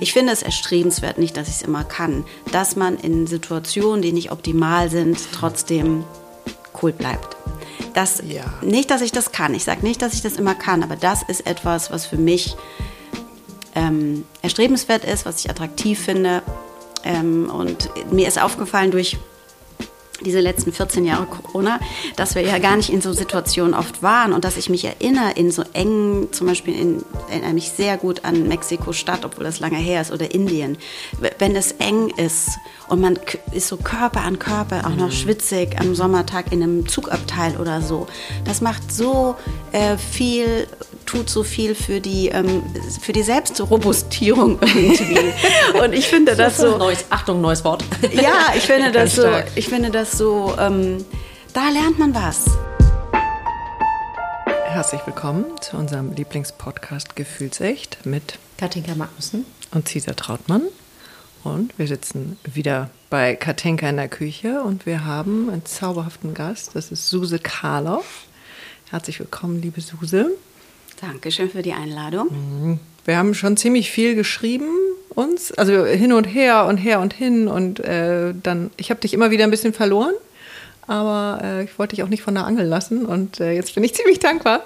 Ich finde es erstrebenswert, nicht, dass ich es immer kann, dass man in Situationen, die nicht optimal sind, trotzdem cool bleibt. Das, ja. Nicht, dass ich das kann. Ich sage nicht, dass ich das immer kann, aber das ist etwas, was für mich ähm, erstrebenswert ist, was ich attraktiv finde. Ähm, und mir ist aufgefallen durch diese letzten 14 Jahre Corona, dass wir ja gar nicht in so Situationen oft waren und dass ich mich erinnere in so engen, zum Beispiel in, erinnere mich sehr gut an Mexiko-Stadt, obwohl das lange her ist, oder Indien. Wenn es eng ist und man ist so Körper an Körper, auch noch mhm. schwitzig am Sommertag in einem Zugabteil oder so, das macht so äh, viel tut so viel für die, ähm, für die Selbstrobustierung irgendwie. Und ich finde das so. Neues, Achtung, neues Wort. Ja, ich finde das so, ich finde das so, ähm, da lernt man was. Herzlich willkommen zu unserem Lieblingspodcast Gefühlsecht mit Katinka Magnussen und Cesar Trautmann. Und wir sitzen wieder bei Katinka in der Küche und wir haben einen zauberhaften Gast. Das ist Suse Karloff. Herzlich willkommen, liebe Suse. Dankeschön für die Einladung. Mhm. Wir haben schon ziemlich viel geschrieben uns, also hin und her und her und hin und äh, dann, ich habe dich immer wieder ein bisschen verloren, aber äh, ich wollte dich auch nicht von der Angel lassen und äh, jetzt bin ich ziemlich dankbar,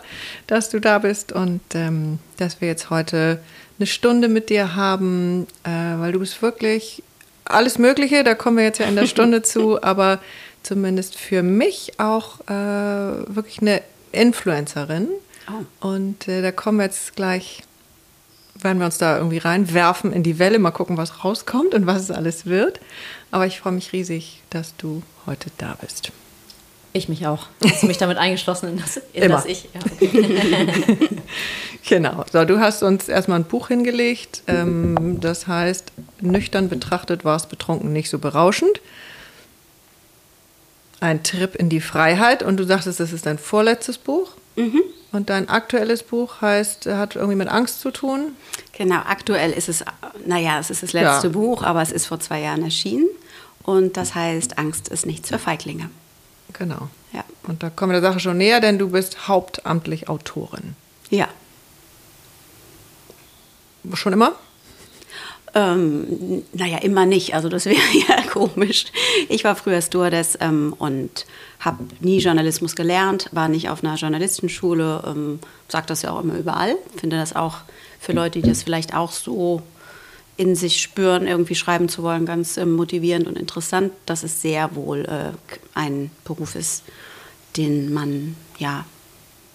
dass du da bist und ähm, dass wir jetzt heute eine Stunde mit dir haben, äh, weil du bist wirklich alles Mögliche, da kommen wir jetzt ja in der Stunde zu, aber zumindest für mich auch äh, wirklich eine Influencerin Oh. Und äh, da kommen wir jetzt gleich, werden wir uns da irgendwie reinwerfen in die Welle, mal gucken, was rauskommt und was es alles wird. Aber ich freue mich riesig, dass du heute da bist. Ich mich auch. Hast du mich damit eingeschlossen in das, in Immer. das Ich? Ja, okay. genau. So, du hast uns erstmal ein Buch hingelegt. Ähm, das heißt, nüchtern betrachtet war es betrunken nicht so berauschend. Ein Trip in die Freiheit. Und du sagtest, das ist dein vorletztes Buch. Mhm. Und dein aktuelles Buch heißt, hat irgendwie mit Angst zu tun? Genau, aktuell ist es, naja, es ist das letzte ja. Buch, aber es ist vor zwei Jahren erschienen. Und das heißt, Angst ist nichts für Feiglinge. Genau. Ja. Und da kommen wir der Sache schon näher, denn du bist hauptamtlich Autorin. Ja. Schon immer? Ähm, naja, immer nicht. Also das wäre ja komisch. Ich war früher Stewardess ähm, und habe nie Journalismus gelernt, war nicht auf einer Journalistenschule, ähm, sage das ja auch immer überall. Finde das auch für Leute, die das vielleicht auch so in sich spüren, irgendwie schreiben zu wollen, ganz ähm, motivierend und interessant, dass es sehr wohl äh, ein Beruf ist, den man, ja,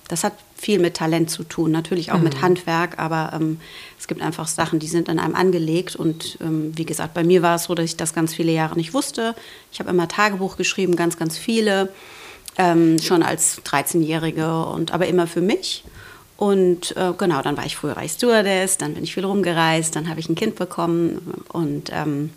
das hat viel mit Talent zu tun, natürlich auch mhm. mit Handwerk, aber ähm, es gibt einfach Sachen, die sind an einem angelegt. Und ähm, wie gesagt, bei mir war es so, dass ich das ganz viele Jahre nicht wusste. Ich habe immer Tagebuch geschrieben, ganz, ganz viele, ähm, schon als 13-Jährige und aber immer für mich. Und äh, genau, dann war ich früher Stewardess, dann bin ich viel rumgereist, dann habe ich ein Kind bekommen und ähm,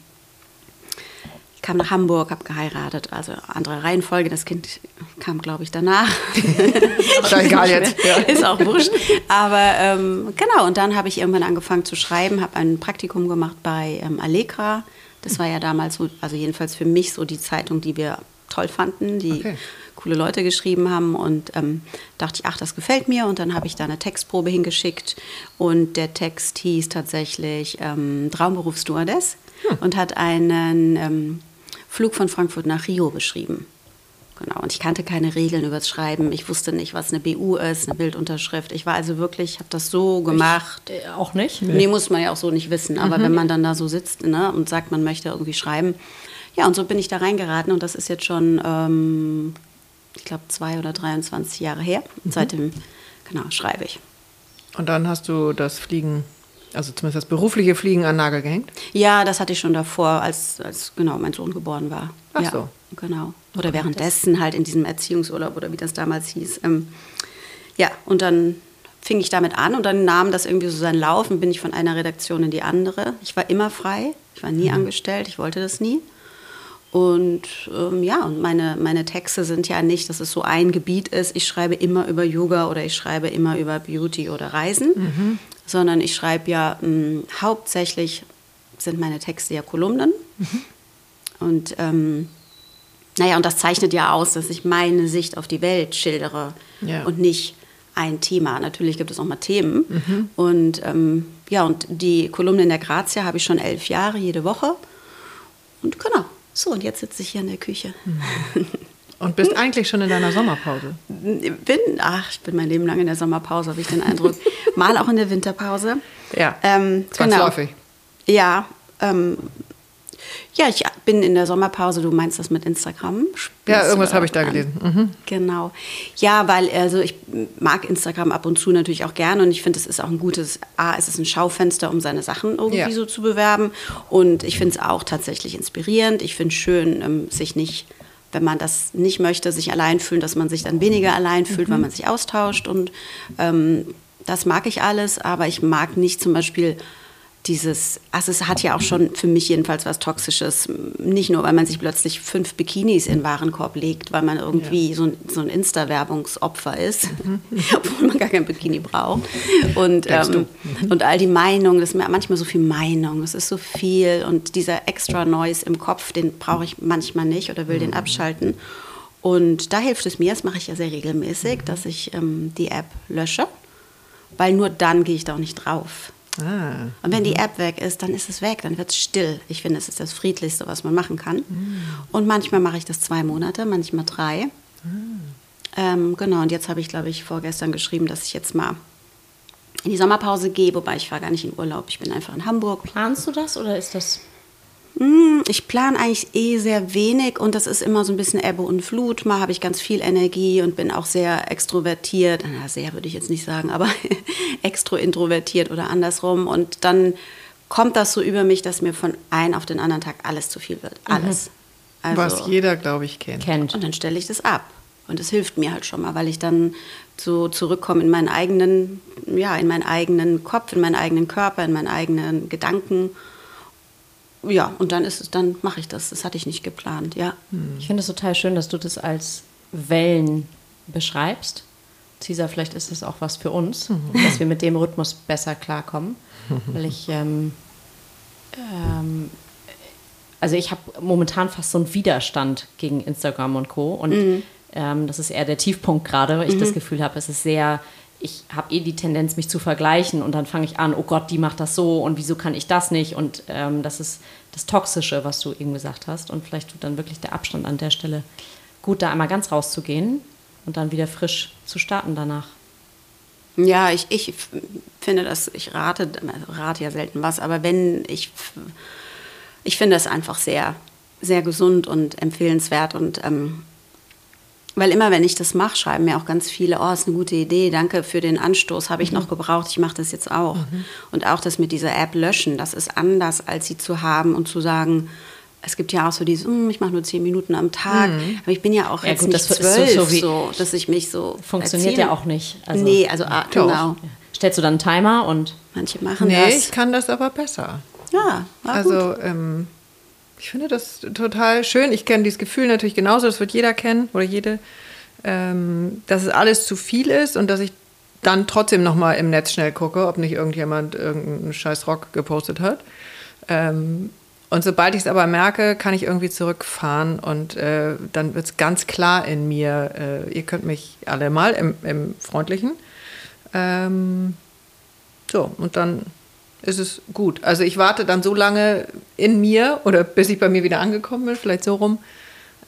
ich kam nach Hamburg, habe geheiratet, also andere Reihenfolge. Das Kind kam, glaube ich, danach. ist egal jetzt. Ja. Ist auch wurscht. Aber ähm, genau, und dann habe ich irgendwann angefangen zu schreiben, habe ein Praktikum gemacht bei ähm, Allegra. Das war ja damals so, also jedenfalls für mich so die Zeitung, die wir toll fanden, die okay. coole Leute geschrieben haben. Und ähm, dachte ich, ach, das gefällt mir. Und dann habe ich da eine Textprobe hingeschickt. Und der Text hieß tatsächlich ähm, Traumberuf Stewardess hm. und hat einen ähm, Flug von Frankfurt nach Rio beschrieben. Genau, und ich kannte keine Regeln übers Schreiben. Ich wusste nicht, was eine BU ist, eine Bildunterschrift. Ich war also wirklich, habe das so gemacht. Ich, äh, auch nicht? Nee. nee. muss man ja auch so nicht wissen. Aber mhm. wenn man dann da so sitzt ne, und sagt, man möchte irgendwie schreiben. Ja, und so bin ich da reingeraten und das ist jetzt schon, ähm, ich glaube, zwei oder 23 Jahre her. Mhm. Seitdem, genau, schreibe ich. Und dann hast du das Fliegen also zumindest das berufliche Fliegen an Nagel gehängt? Ja, das hatte ich schon davor, als, als genau mein Sohn geboren war. Ach ja, so. Genau. Oder währenddessen halt in diesem Erziehungsurlaub oder wie das damals hieß. Ähm, ja, und dann fing ich damit an und dann nahm das irgendwie so seinen Lauf und bin ich von einer Redaktion in die andere. Ich war immer frei, ich war nie mhm. angestellt, ich wollte das nie. Und ähm, ja, und meine, meine Texte sind ja nicht, dass es so ein Gebiet ist, ich schreibe immer über Yoga oder ich schreibe immer über Beauty oder Reisen, mhm sondern ich schreibe ja mh, hm, hauptsächlich sind meine Texte ja Kolumnen. Mhm. Und ähm, naja, und das zeichnet ja aus, dass ich meine Sicht auf die Welt schildere ja. und nicht ein Thema. Natürlich gibt es auch mal Themen. Mhm. Und ähm, ja, und die Kolumne in der Grazia habe ich schon elf Jahre, jede Woche. Und genau, so, und jetzt sitze ich hier in der Küche. Und bist eigentlich schon in deiner Sommerpause? Bin, ach, ich bin mein Leben lang in der Sommerpause, habe ich den Eindruck. Mal auch in der Winterpause. Ja, Ähm, zwangsläufig. Genau. Ja, ähm, ja, ich bin in der Sommerpause. Du meinst das mit Instagram? Ja, irgendwas habe ich da gelesen. Mhm. Genau. Ja, weil also ich mag Instagram ab und zu natürlich auch gerne und ich finde, es ist auch ein gutes, A, es ist ein Schaufenster, um seine Sachen irgendwie Ja. so zu bewerben. Und ich finde es auch tatsächlich inspirierend. Ich finde es schön, ähm, sich nicht, wenn man das nicht möchte, sich allein fühlen, dass man sich dann weniger allein fühlt, weil man sich austauscht. Und ähm, das mag ich alles, aber ich mag nicht zum Beispiel dieses, also es hat ja auch schon für mich jedenfalls was Toxisches. Nicht nur, weil man sich plötzlich fünf Bikinis in den Warenkorb legt, weil man irgendwie so ein, so ein Insta-Werbungsopfer ist, obwohl man gar kein Bikini braucht. Und, ähm, und all die Meinungen, das ist manchmal so viel Meinung, es ist so viel und dieser extra Noise im Kopf, den brauche ich manchmal nicht oder will den abschalten. Und da hilft es mir, das mache ich ja sehr regelmäßig, dass ich ähm, die App lösche, weil nur dann gehe ich da auch nicht drauf. Ah. Und wenn die App weg ist, dann ist es weg, dann wird es still. Ich finde, es ist das Friedlichste, was man machen kann. Und manchmal mache ich das zwei Monate, manchmal drei. Ähm, genau, und jetzt habe ich, glaube ich, vorgestern geschrieben, dass ich jetzt mal in die Sommerpause gehe, wobei ich fahre gar nicht in Urlaub, ich bin einfach in Hamburg. Planst du das oder ist das. Hm, Ich plane eigentlich eh sehr wenig und das ist immer so ein bisschen Ebbe und Flut. Mal habe ich ganz viel Energie und bin auch sehr extrovertiert. Na, sehr würde ich jetzt nicht sagen, aber extro-introvertiert oder andersrum. Und dann kommt das so über mich, dass mir von einem auf den anderen Tag alles zu viel wird. Alles. Also, Was jeder, glaube ich, kennt. kennt? und dann stelle ich das ab. Und es hilft mir halt schon mal, weil ich dann so zurückkomme in meinen eigenen, ja, in meinen eigenen Kopf, in meinen eigenen Körper, in meinen eigenen Gedanken. Ja, und dann ist es, dann mache ich das. Das hatte ich nicht geplant, ja. Ich finde es total schön, dass du das als Wellen beschreibst. Cesar, vielleicht ist das auch was für uns, dass wir mit dem Rhythmus besser klarkommen. Weil ich, ähm, ähm, also ich habe momentan fast so einen Widerstand gegen Instagram und Co. Und ähm, das ist eher der Tiefpunkt gerade, weil ich das Gefühl habe, es ist sehr, ich habe eh die Tendenz, mich zu vergleichen und dann fange ich an, oh Gott, die macht das so und wieso kann ich das nicht? Und ähm, das ist das Toxische, was du eben gesagt hast. Und vielleicht tut dann wirklich der Abstand an der Stelle gut, da einmal ganz rauszugehen und dann wieder frisch zu starten danach. Ja, ich, ich finde das, ich rate, rate ja selten was, aber wenn ich, ich finde das einfach sehr, sehr gesund und empfehlenswert und ähm, weil immer, wenn ich das mache, schreiben mir auch ganz viele, oh, ist eine gute Idee, danke für den Anstoß, habe ich noch gebraucht, ich mache das jetzt auch. Und auch das mit dieser App löschen, das ist anders, als sie zu haben und zu sagen, es gibt ja auch so dieses, "Hm, ich mache nur zehn Minuten am Tag, aber ich bin ja auch Ja, jetzt gut, nicht das ist so- zwölf, so so, dass ich mich so Funktioniert erzähle. ja auch nicht. Also- nee, also ah, Doch. genau. Ja. Stellst du dann einen Timer und Manche machen Nee, das. ich kann das aber besser. Ja, war Also gut. ähm, ich finde das total schön. Ich kenne dieses Gefühl natürlich genauso, das wird jeder kennen oder jede, ähm, dass es alles zu viel ist und dass ich dann trotzdem noch mal im Netz schnell gucke, ob nicht irgendjemand irgendeinen scheiß Rock gepostet hat. Ähm, und sobald ich es aber merke, kann ich irgendwie zurückfahren und äh, dann wird es ganz klar in mir, äh, ihr könnt mich alle mal im, im Freundlichen. Ähm, so, und dann ist es gut. Also ich warte dann so lange in mir oder bis ich bei mir wieder angekommen bin, vielleicht so rum.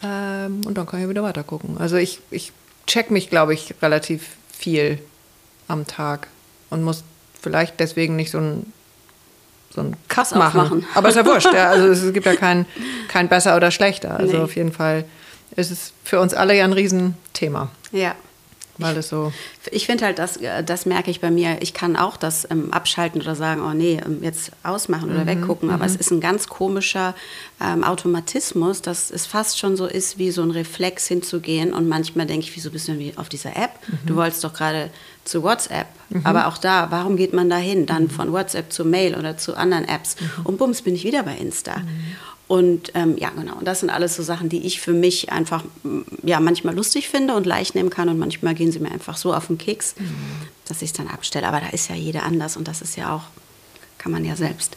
Ähm, und dann kann ich wieder weiter gucken. Also ich, ich check mich, glaube ich, relativ viel am Tag und muss vielleicht deswegen nicht so ein so ein Cut Fass machen. aufmachen. Aber ist ja wurscht. Ja. Also es gibt ja kein, kein besser oder schlechter. Also Nee. auf jeden Fall ist es für uns alle ja ein Riesenthema, ja. weil es so Ich finde halt, das, äh, das merke ich bei mir. Ich kann auch das ähm, abschalten oder sagen, oh nee, ähm, jetzt ausmachen oder weggucken. Aber es ist ein ganz komischer ähm, Automatismus, dass es fast schon so ist, wie so ein Reflex hinzugehen. Und manchmal denke ich, wieso bist du denn wie auf dieser App? Du wolltest doch gerade zu WhatsApp. Aber auch da, warum geht man da hin? Dann von WhatsApp zu Mail oder zu anderen Apps. Und bums, bin ich wieder bei Insta. Und ähm, ja, genau. Und das sind alles so Sachen, die ich für mich einfach ja, manchmal lustig finde und leicht nehmen kann. Und manchmal gehen sie mir einfach so auf den Keks, dass ich es dann abstelle. Aber da ist ja jeder anders und das ist ja auch, kann man ja selbst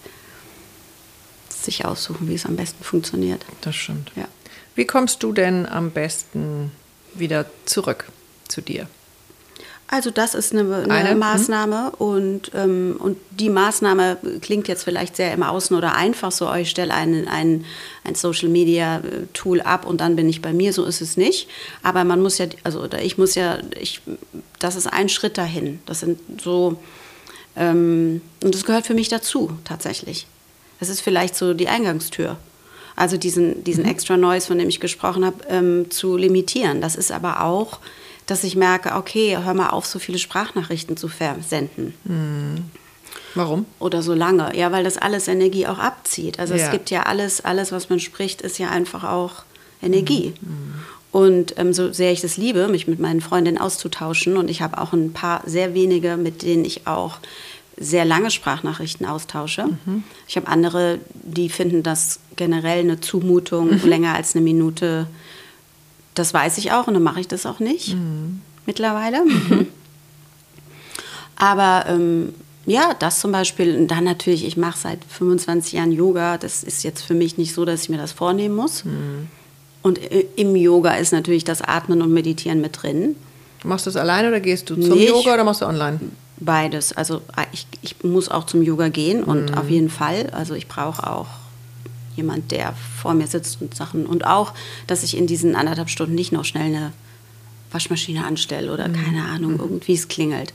sich aussuchen, wie es am besten funktioniert. Das stimmt. Ja. Wie kommst du denn am besten wieder zurück zu dir? Also das ist eine, eine, Eine, hm? Maßnahme und, ähm, und die Maßnahme klingt jetzt vielleicht sehr im Außen oder einfach so, oh, ich stelle ein, ein, ein Social Media äh, Tool ab und dann bin ich bei mir, so ist es nicht. Aber man muss ja, also oder ich muss ja, ich, das ist ein Schritt dahin. Das sind so, ähm, und das gehört für mich dazu tatsächlich. Das ist vielleicht so die Eingangstür. Also diesen, diesen Extra Noise, von dem ich gesprochen habe, ähm, zu limitieren. Das ist aber auch dass ich merke, okay, hör mal auf, so viele Sprachnachrichten zu versenden. Warum? Oder so lange. Ja, weil das alles Energie auch abzieht. Also Ja. es gibt ja alles, alles, was man spricht, ist ja einfach auch Energie. Und ähm, so sehr ich das liebe, mich mit meinen Freundinnen auszutauschen, und ich habe auch ein paar sehr wenige, mit denen ich auch sehr lange Sprachnachrichten austausche. Ich habe andere, die finden das generell eine Zumutung, länger als eine Minute. Das weiß ich auch und dann mache ich das auch nicht mittlerweile. Aber ähm, ja, das zum Beispiel, und dann natürlich, ich mache seit 25 Jahren Yoga. Das ist jetzt für mich nicht so, dass ich mir das vornehmen muss. Und i- im Yoga ist natürlich das Atmen und Meditieren mit drin. Machst du es alleine oder gehst du zum Nee, Yoga oder machst du online? Beides. Also äh, ich, ich muss auch zum Yoga gehen und auf jeden Fall. Also ich brauche auch jemand, der vor mir sitzt und Sachen. Und auch, dass ich in diesen anderthalb Stunden nicht noch schnell eine Waschmaschine anstelle oder keine Ahnung, irgendwie es klingelt.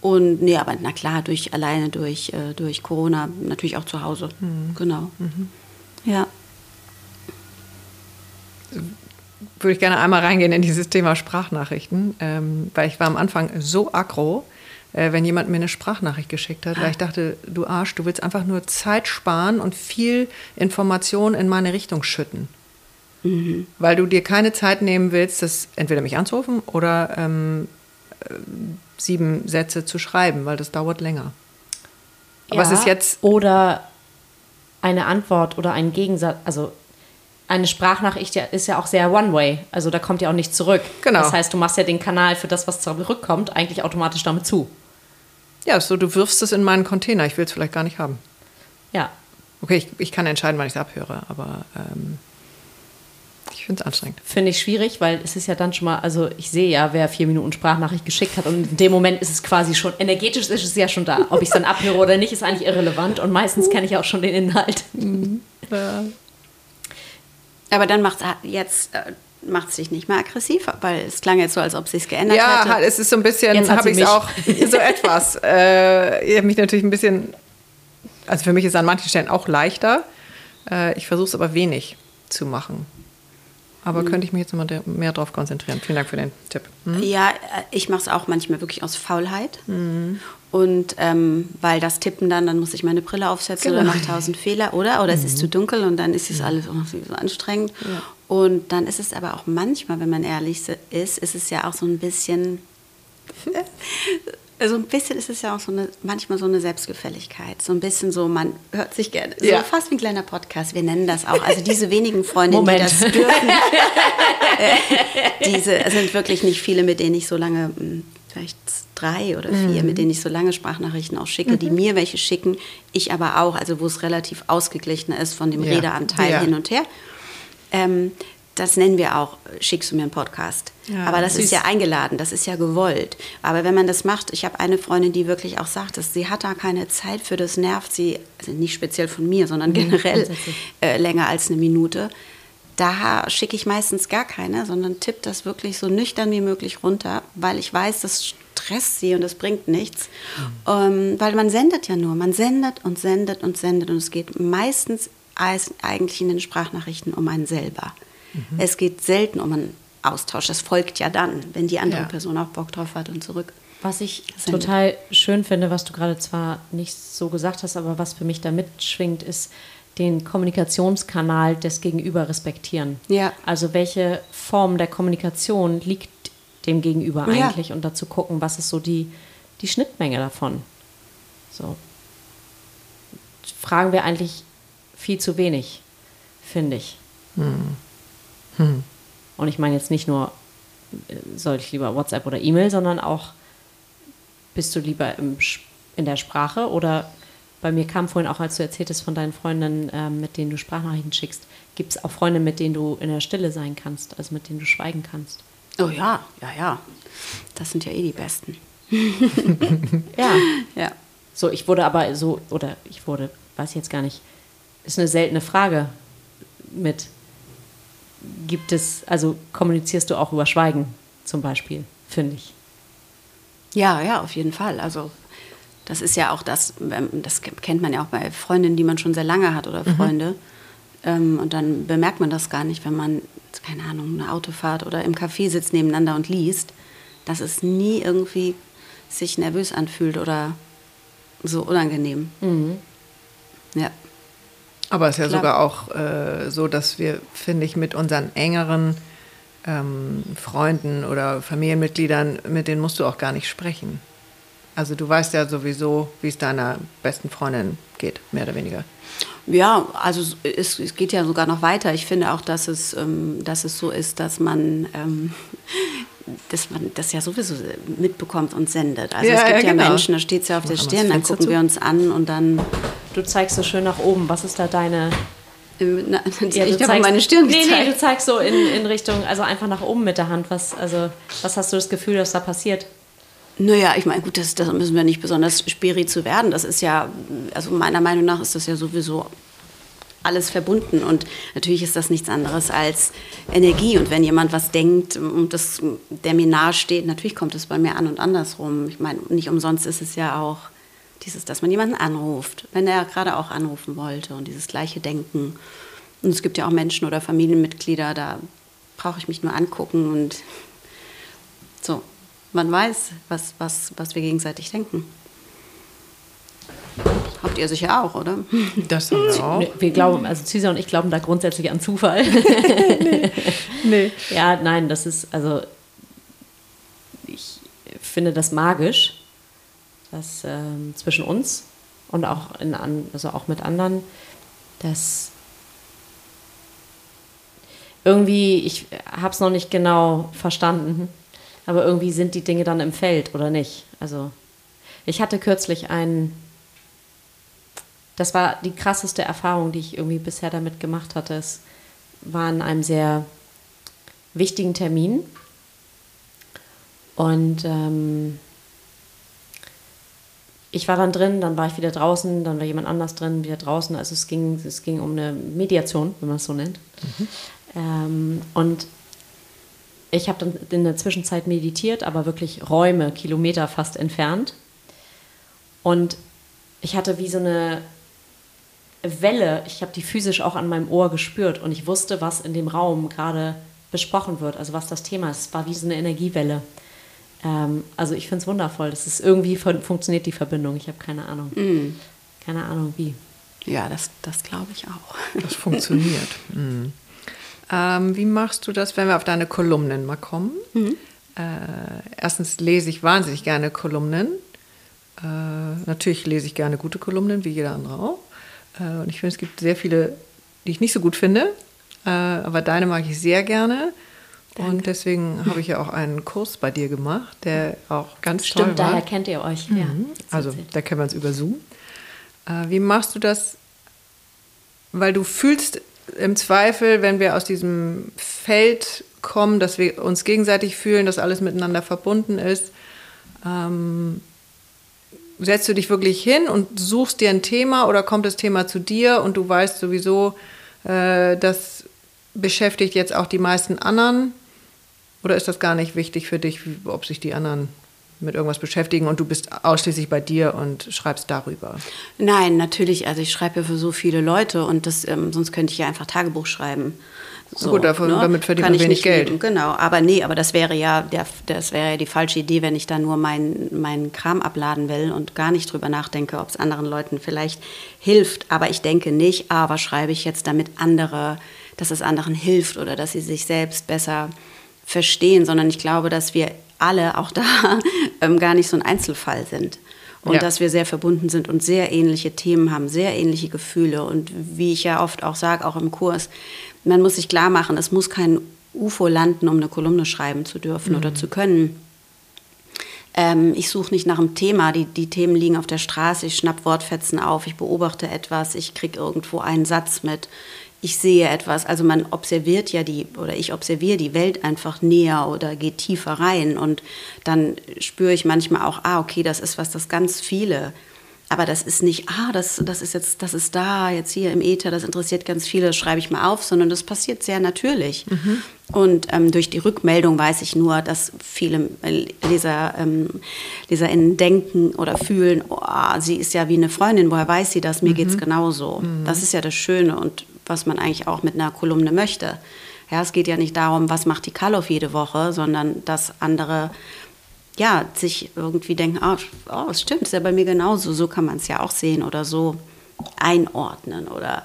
Und nee, aber na klar, durch alleine durch, äh, durch Corona natürlich auch zu Hause. Genau. Ja. würde ich gerne einmal reingehen in dieses Thema Sprachnachrichten, ähm, weil ich war am Anfang so aggro, äh, wenn jemand mir eine Sprachnachricht geschickt hat, weil ich dachte, du Arsch, du willst einfach nur Zeit sparen und viel Information in meine Richtung schütten. Weil du dir keine Zeit nehmen willst, das entweder mich anzurufen oder ähm, äh, sieben Sätze zu schreiben, weil das dauert länger. Aber es Ja, ist jetzt Oder eine Antwort oder ein Gegensatz, also eine Sprachnachricht ja- ist ja auch sehr One-Way. Also da kommt ja auch nichts zurück. Genau. Das heißt, du machst ja den Kanal für das, was zurückkommt, eigentlich automatisch damit zu. Ja so, du wirfst es in meinen Container. Ich will es vielleicht gar nicht haben. Ja. Okay, ich, ich kann entscheiden, wann ich es abhöre, aber ähm, ich finde es anstrengend. Finde ich schwierig, weil es ist ja dann schon mal, also ich sehe ja, wer vier Minuten Sprachnachricht geschickt hat und in dem Moment ist es quasi schon, energetisch ist es ja schon da. Ob ich es dann abhöre oder nicht, ist eigentlich irrelevant und meistens kenne ich auch schon den Inhalt. Aber dann macht es jetzt äh, macht es dich nicht mehr aggressiv, weil es klang jetzt so, als ob es sich geändert Ja, hätte. es ist so ein bisschen, habe ich es auch so etwas. Äh, ich habe mich natürlich ein bisschen, also für mich ist es an manchen Stellen auch leichter. Äh, ich versuche es aber wenig zu machen. Aber Mhm. könnte ich mich jetzt nochmal mehr darauf konzentrieren. Vielen Dank für den Tipp. Hm? Ja, äh, ich mache es auch manchmal wirklich aus Faulheit. Und ähm, weil das Tippen dann, dann muss ich meine Brille aufsetzen oder Genau. mache tausend Fehler, oder? Oder es ist zu dunkel und dann ist es alles irgendwie so anstrengend. Und dann ist es aber auch manchmal, wenn man ehrlich ist, ist es ja auch so ein bisschen, so ein bisschen ist es ja auch so eine, manchmal so eine Selbstgefälligkeit. So ein bisschen so, man hört sich gerne, so Ja. fast wie ein kleiner Podcast. Wir nennen das auch. Also diese wenigen Moment. die das dürfen, diese es sind wirklich nicht viele, mit denen ich so lange, hm, vielleicht drei oder vier, mit denen ich so lange Sprachnachrichten auch schicke, die mir welche schicken, ich aber auch, also wo es relativ ausgeglichen ist von dem Ja. Redeanteil Ja. hin und her. Ähm, das nennen wir auch, schickst du mir einen Podcast. Ja, aber das süß. ist ja eingeladen, das ist ja gewollt. Aber wenn man das macht, ich habe eine Freundin, die wirklich auch sagt, dass sie hat da keine Zeit für, das nervt sie, also nicht speziell von mir, sondern generell äh, länger als eine Minute. Da schicke ich meistens gar keine, sondern tippe das wirklich so nüchtern wie möglich runter, weil ich weiß, das stresst sie und das bringt nichts. Ähm, weil man sendet ja nur, man sendet und sendet und sendet und es geht meistens als- eigentlich in den Sprachnachrichten um einen selber. Es geht selten um einen Austausch. Das folgt ja dann, wenn die andere Ja. Person auch Bock drauf hat und zurück. Was ich Sendet. total schön finde, was du gerade zwar nicht so gesagt hast, aber was für mich da mitschwingt, ist den Kommunikationskanal des Gegenüber respektieren. Ja. Also welche Form der Kommunikation liegt dem Gegenüber Ja. eigentlich und dazu gucken, was ist so die, die Schnittmenge davon. So. Fragen wir eigentlich viel zu wenig, finde ich. Und ich meine jetzt nicht nur, äh, soll ich lieber WhatsApp oder E-Mail, sondern auch, bist du lieber im, Sch- in der Sprache oder bei mir kam vorhin auch, als du erzähltest von deinen Freundinnen, ähm, mit denen du Sprachnachrichten schickst, gibt es auch Freunde, mit denen du in der Stille sein kannst, also mit denen du schweigen kannst. Oh ja, ja, ja. Das sind ja eh die Besten. Ja. Ja. So, ich wurde aber so, oder ich wurde, weiß ich jetzt gar nicht, ist eine seltene Frage mit, gibt es, also kommunizierst du auch über Schweigen zum Beispiel, finde ich. Ja, ja, auf jeden Fall. Also das ist ja auch das, das kennt man ja auch bei Freundinnen, die man schon sehr lange hat oder Freunde. Ähm, und dann bemerkt man das gar nicht, wenn man, keine Ahnung, eine Autofahrt oder im Café sitzt nebeneinander und liest, dass es nie irgendwie sich nervös anfühlt oder so unangenehm. Ja. Aber es ist ja Klar. sogar auch äh, so, dass wir, finde ich, mit unseren engeren ähm, Freunden oder Familienmitgliedern, mit denen musst du auch gar nicht sprechen. Also du weißt ja sowieso, wie es deiner besten Freundin geht, mehr oder weniger. Ja, also es, es geht ja sogar noch weiter. Ich finde auch, dass es, ähm, dass es so ist, dass man, ähm, dass man das ja sowieso mitbekommt und sendet. Also Ja, es gibt ja, genau. Menschen, da steht es ja auf der Stirn, dann gucken zu. wir uns an und dann... Du zeigst so schön nach oben. Was ist da deine. Na, Ja, ich habe meine Stirn Nee, gezeigt. nee, du zeigst so in, in Richtung, also einfach nach oben mit der Hand. Was, also, was hast du das Gefühl, dass da passiert? Naja, ich meine, gut, das, das müssen wir nicht besonders spiri zu werden. Das ist ja, also meiner Meinung nach ist das ja sowieso alles verbunden. Und natürlich ist das nichts anderes als Energie. Und wenn jemand was denkt und das, der mir nahe steht, natürlich kommt es bei mir an und andersrum. Ich meine, nicht umsonst ist es ja auch dieses, dass man jemanden anruft, wenn er gerade auch anrufen wollte und dieses gleiche Denken. Und es gibt ja auch Menschen oder Familienmitglieder, da brauche ich mich nur angucken und so, man weiß, was, was, was wir gegenseitig denken. Habt ihr sicher auch, oder? Das haben wir auch. Nee, Wir glauben, also Cesar und ich glauben da grundsätzlich an Zufall. Nee. Ja, nein, das ist, also ich finde das magisch, dass ähm, zwischen uns und auch in an, also auch mit anderen, dass irgendwie, ich habe es noch nicht genau verstanden, aber irgendwie sind die Dinge dann im Feld oder nicht. Also ich hatte kürzlich einen, das war die krasseste Erfahrung, die ich irgendwie bisher damit gemacht hatte. Es war in einem sehr wichtigen Termin. Und ähm, ich war dann drin, dann war ich wieder draußen, dann war jemand anders drin, wieder draußen. Also es ging, es ging um eine Mediation, wenn man es so nennt. Ähm, und ich habe dann in der Zwischenzeit meditiert, aber wirklich Räume, Kilometer fast entfernt. Und ich hatte wie so eine Welle, ich habe die physisch auch an meinem Ohr gespürt und ich wusste, was in dem Raum gerade besprochen wird, also was das Thema ist. Es war wie so eine Energiewelle. Ähm, also ich finde es wundervoll. Das ist irgendwie fun funktioniert die Verbindung. Ich habe keine Ahnung. Keine Ahnung wie. Ja, das, das glaube ich auch. Das funktioniert. Mhm. Ähm, wie machst du das, wenn wir auf deine Kolumnen mal kommen? Äh, erstens lese ich wahnsinnig gerne Kolumnen. Äh, natürlich lese ich gerne gute Kolumnen, wie jeder andere auch. Äh, und ich finde, es gibt sehr viele, die ich nicht so gut finde. Äh, aber deine mag ich sehr gerne. Und deswegen habe ich ja auch einen Kurs bei dir gemacht, der auch ganz toll Stimmt, war. daher kennt ihr euch. Ja, jetzt Also da kennen wir uns über Zoom. Äh, wie machst du das? Weil du fühlst im Zweifel, wenn wir aus diesem Feld kommen, dass wir uns gegenseitig fühlen, dass alles miteinander verbunden ist, ähm, setzt du dich wirklich hin und suchst dir ein Thema oder kommt das Thema zu dir und du weißt sowieso, äh, das beschäftigt jetzt auch die meisten anderen? Oder ist das gar nicht wichtig für dich, ob sich die anderen mit irgendwas beschäftigen und du bist ausschließlich bei dir und schreibst darüber? Nein, natürlich. Also ich schreibe ja für so viele Leute und das, ähm, sonst könnte ich ja einfach Tagebuch schreiben. So, gut, davon- damit verdient Kann man ich wenig Geld. leben, Genau, aber nee, aber das wäre ja der, das wäre ja die falsche Idee, wenn ich da nur meinen meinen Kram abladen will und gar nicht drüber nachdenke, ob es anderen Leuten vielleicht hilft. Aber ich denke nicht, ah, was schreibe ich jetzt, damit andere, dass es anderen hilft oder dass sie sich selbst besser verstehen, sondern ich glaube, dass wir alle auch da ähm, gar nicht so ein Einzelfall sind. Und Ja. dass wir sehr verbunden sind und sehr ähnliche Themen haben, sehr ähnliche Gefühle. Und wie ich ja oft auch sage, auch im Kurs, man muss sich klar machen, es muss kein UFO landen, um eine Kolumne schreiben zu dürfen oder zu können. Ähm, ich suche nicht nach einem Thema. Die, die Themen liegen auf der Straße. Ich schnapp Wortfetzen auf. Ich beobachte etwas. Ich kriege irgendwo einen Satz mit. Ich sehe etwas. Also man observiert ja die, oder ich observiere die Welt einfach näher oder geht tiefer rein. Und dann spüre ich manchmal auch, ah, okay, das ist was, das ganz viele aber das ist nicht, ah, das, das ist jetzt, das ist da, jetzt hier im Äther, das interessiert ganz viele, das schreibe ich mal auf, sondern das passiert sehr natürlich. Mhm. Und ähm, durch die Rückmeldung weiß ich nur, dass viele Leser, ähm, LeserInnen denken oder fühlen, oh, sie ist ja wie eine Freundin, woher weiß sie das? Mir mhm. geht es genauso. Mhm. Das ist ja das Schöne und was man eigentlich auch mit einer Kolumne möchte. Ja, es geht ja nicht darum, was macht die Kaloff jede Woche, sondern dass andere ja, sich irgendwie denken, oh, oh, es stimmt, ist ja bei mir genauso, so kann man es ja auch sehen oder so einordnen oder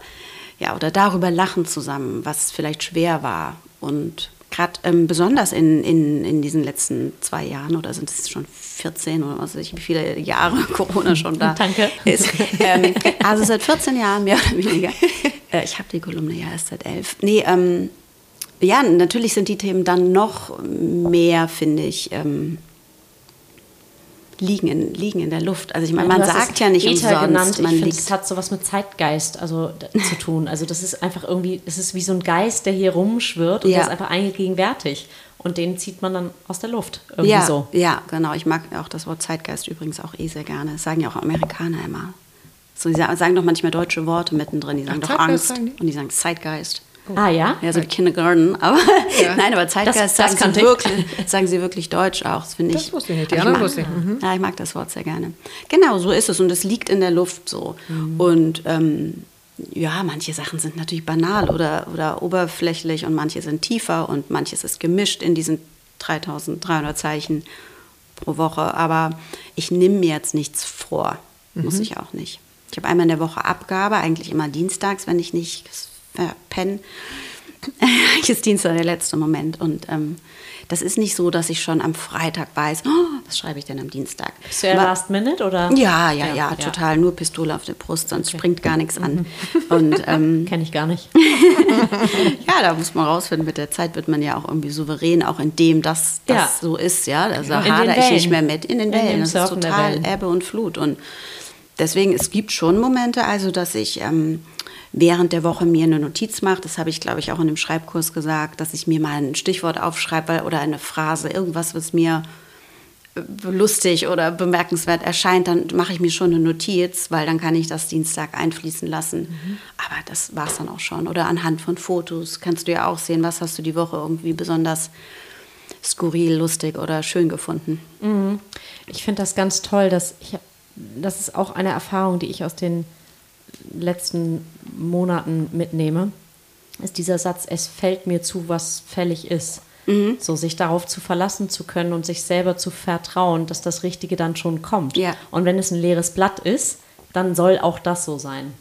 ja, oder darüber lachen zusammen, was vielleicht schwer war. Und gerade ähm, besonders in, in, in diesen letzten zwei Jahren oder sind es schon 14 oder was weiß ich, wie viele Jahre Corona schon da Danke. ist. Ähm, also seit 14 Jahren mehr oder weniger. Äh, ich habe die Kolumne ja erst seit elf. Nee, ähm, ja, natürlich sind die Themen dann noch mehr, finde ich, ähm, liegen in, liegen in der Luft. Also ich meine, ja, man sagt ja nicht Ether umsonst, genannt. man ich liegt. es hat sowas mit Zeitgeist also, zu tun. Also das ist einfach irgendwie, es ist wie so ein Geist, der hier rumschwirrt und Ja. der ist einfach allgegenwärtig. Und den zieht man dann aus der Luft. Irgendwie Ja, so. ja, genau. Ich mag auch das Wort Zeitgeist übrigens auch eh sehr gerne. Das sagen ja auch Amerikaner immer. So, die sa- sagen doch manchmal deutsche Worte mittendrin. Die sagen Ach, doch Zeitgeist Angst sagen die? und die sagen Zeitgeist. Ah ja? Ja, so wie Kindergarten, aber Ja. nein, aber Zeitgeist Das- das sagen, sie ich. wirklich, sagen sie wirklich deutsch auch. Das finde Das ich. wusste ich nicht. Die anderen mag, wusste ich. Mhm. Ja, ich mag das Wort sehr gerne. Genau, so ist es und es liegt in der Luft so. Und ähm, ja, manche Sachen sind natürlich banal oder, oder oberflächlich und manche sind tiefer und manches ist gemischt in diesen 3300 Zeichen pro Woche. Aber ich nehme mir jetzt nichts vor, muss ich auch nicht. Ich habe einmal in der Woche Abgabe, eigentlich immer dienstags, wenn ich nicht verpenne. Eigentlich ist Dienstag der letzte Moment. Und ähm, das ist nicht so, dass ich schon am Freitag weiß, oh, was schreibe ich denn am Dienstag? Bist du ja Last Minute oder? ja, ja, ja, total. Nur Pistole auf der Brust, sonst Okay. springt gar nichts an. Und ähm, Kenne ich gar nicht. ja, da muss man rausfinden, mit der Zeit wird man ja auch irgendwie souverän, auch in dem, dass das Ja. so ist, ja. Also In den hadere ich nicht mehr mit in den In Wellen. Das ist total. Ebbe und Flut. Und deswegen, es gibt schon Momente, also dass ich ähm, während der Woche mir eine Notiz mache, das habe ich, glaube ich, auch in dem Schreibkurs gesagt, dass ich mir mal ein Stichwort aufschreibe oder eine Phrase, irgendwas, was mir äh, lustig oder bemerkenswert erscheint, dann mache ich mir schon eine Notiz, weil dann kann ich das Dienstag einfließen lassen. Aber das war es dann auch schon. Oder anhand von Fotos kannst du ja auch sehen, was hast du die Woche irgendwie besonders skurril, lustig oder schön gefunden. Ich finde das ganz toll, dass ich, das ist auch eine Erfahrung, die ich aus den letzten Monaten mitnehme, ist dieser Satz, es fällt mir zu, was fällig ist. So sich darauf zu verlassen zu können und sich selber zu vertrauen, dass das Richtige dann schon kommt. Ja. Und wenn es ein leeres Blatt ist, dann soll auch das so sein.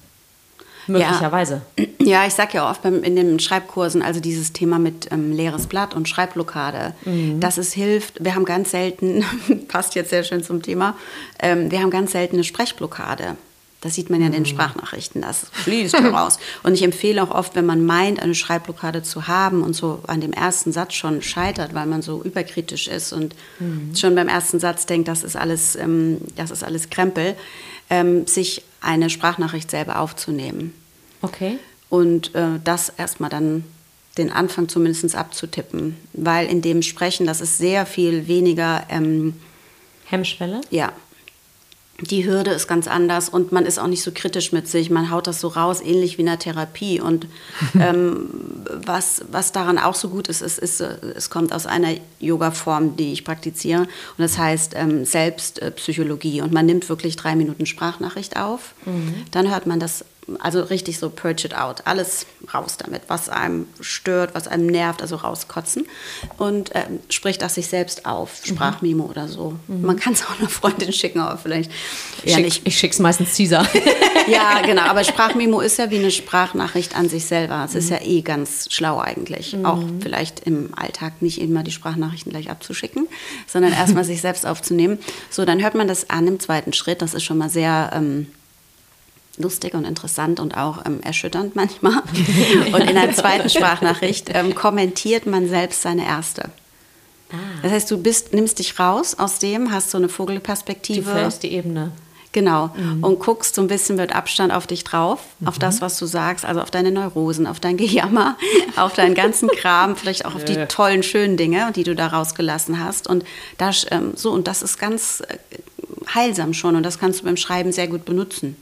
Möglicherweise. Ja, ich sage ja oft beim, in den Schreibkursen, also dieses Thema mit ähm, leeres Blatt und Schreibblockade, dass es hilft. Wir haben ganz selten, passt jetzt sehr schön zum Thema, ähm, wir haben ganz selten eine Sprechblockade. Das sieht man ja in den Sprachnachrichten, das fließt heraus. Und ich empfehle auch oft, wenn man meint, eine Schreibblockade zu haben und so an dem ersten Satz schon scheitert, weil man so überkritisch ist und schon beim ersten Satz denkt, das ist alles, ähm, das ist alles Krempel, ähm, sich eine Sprachnachricht selber aufzunehmen Okay. und äh, das erstmal dann den Anfang zumindest abzutippen. Weil in dem Sprechen, das ist sehr viel weniger, ähm, Hemmschwelle? ja, die Hürde ist ganz anders und man ist auch nicht so kritisch mit sich. Man haut das so raus, ähnlich wie in der Therapie. Und ähm, was, was daran auch so gut ist, ist, ist, es kommt aus einer Yoga-Form, die ich praktiziere. Und das heißt ähm, Selbstpsychologie. Und man nimmt wirklich drei Minuten Sprachnachricht auf. Dann hört man das, also richtig so purge it out. Alles raus damit, was einem stört, was einem nervt, also rauskotzen. Und ähm, spricht das sich selbst auf, Sprachmemo oder so. Man kann es auch einer Freundin schicken, aber vielleicht eher Schick, nicht. ich schick's meistens Caesar. Ja, genau. Aber Sprachmemo ist ja wie eine Sprachnachricht an sich selber. Es ist ja eh ganz schlau eigentlich. Auch vielleicht im Alltag nicht immer die Sprachnachrichten gleich abzuschicken, sondern erstmal sich selbst aufzunehmen. So, dann hört man das an im zweiten Schritt. Das ist schon mal sehr ähm, lustig und interessant und auch ähm, erschütternd manchmal. Und in der zweiten Sprachnachricht ähm, kommentiert man selbst seine erste. Das heißt, du bist, nimmst dich raus aus dem, hast so eine Du Vogelperspektive. verlässt die Ebene. Genau. Und guckst so ein bisschen mit Abstand auf dich drauf, auf das, was du sagst, also auf deine Neurosen, auf dein Gejammer, auf deinen ganzen Kram, vielleicht auch auf die tollen, schönen Dinge, die du da rausgelassen hast. Und das, ähm, so, und das ist ganz äh, heilsam schon und das kannst du beim Schreiben sehr gut benutzen.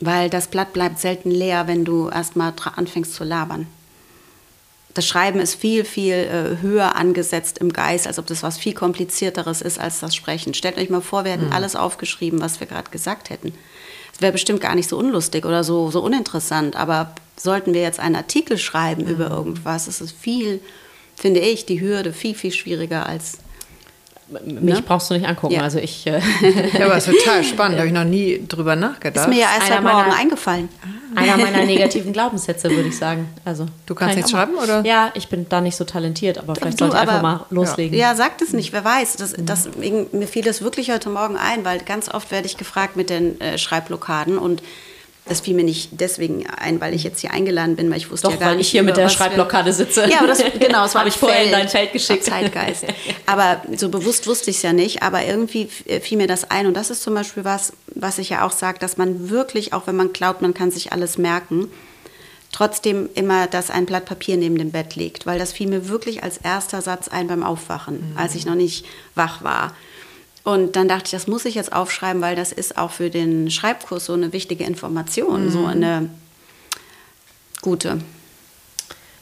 Weil das Blatt bleibt selten leer, wenn du erstmal anfängst zu labern. Das Schreiben ist viel, viel äh, höher angesetzt im Geist, als ob das was viel komplizierteres ist als das Sprechen. Stellt euch mal vor, wir hätten alles aufgeschrieben, was wir gerade gesagt hätten. Es wäre bestimmt gar nicht so unlustig oder so, so uninteressant, aber sollten wir jetzt einen Artikel schreiben über irgendwas, ist es viel, finde ich, die Hürde viel, viel schwieriger als Mich Ne? brauchst du nicht angucken. Ja. Also ich, äh, Ja, aber es ist total spannend, da habe ich noch nie drüber nachgedacht. Ist mir ja erst einer heute Morgen eingefallen. einer meiner negativen Glaubenssätze, würde ich sagen. Also, Du kannst kann ich nicht auch mal- schreiben, oder? Ja, ich bin da nicht so talentiert, aber vielleicht Du, sollte ich einfach mal loslegen. Ja, sagt es nicht, wer weiß. Das, das, mir fiel das wirklich heute Morgen ein, weil ganz oft werde ich gefragt mit den äh, Schreibblockaden und das fiel mir nicht deswegen ein, weil ich jetzt hier eingeladen bin, weil ich wusste Doch, ja gar weil nicht. ich hier mit der Schreibblockade sitze. Ja, aber das, genau, war Habe ich vorher in dein Feld geschickt. Zeitgeist. Aber so bewusst wusste ich es ja nicht, aber irgendwie f- fiel mir das ein. Und das ist zum Beispiel was, was ich ja auch sage, dass man wirklich, auch wenn man glaubt, man kann sich alles merken, trotzdem immer, dass ein Blatt Papier neben dem Bett liegt. Weil das fiel mir wirklich als erster Satz ein beim Aufwachen, als ich noch nicht wach war. Und dann dachte ich, das muss ich jetzt aufschreiben, weil das ist auch für den Schreibkurs so eine wichtige Information, so eine gute.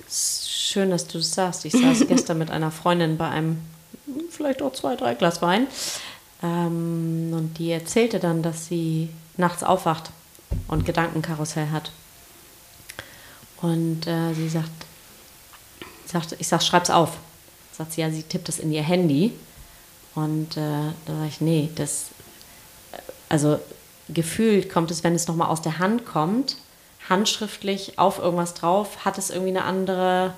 Schön, dass du das sagst. Ich saß gestern mit einer Freundin bei einem, vielleicht auch zwei, drei Glas Wein. Ähm, und die erzählte dann, dass sie nachts aufwacht und Gedankenkarussell hat. Und äh, sie sagt, sagt, ich sag, schreib's auf. Sagt sie, ja, sie tippt das in ihr Handy. Und äh, da sage ich, nee, das, also gefühlt kommt es, wenn es nochmal aus der Hand kommt, handschriftlich auf irgendwas drauf, hat es irgendwie eine andere,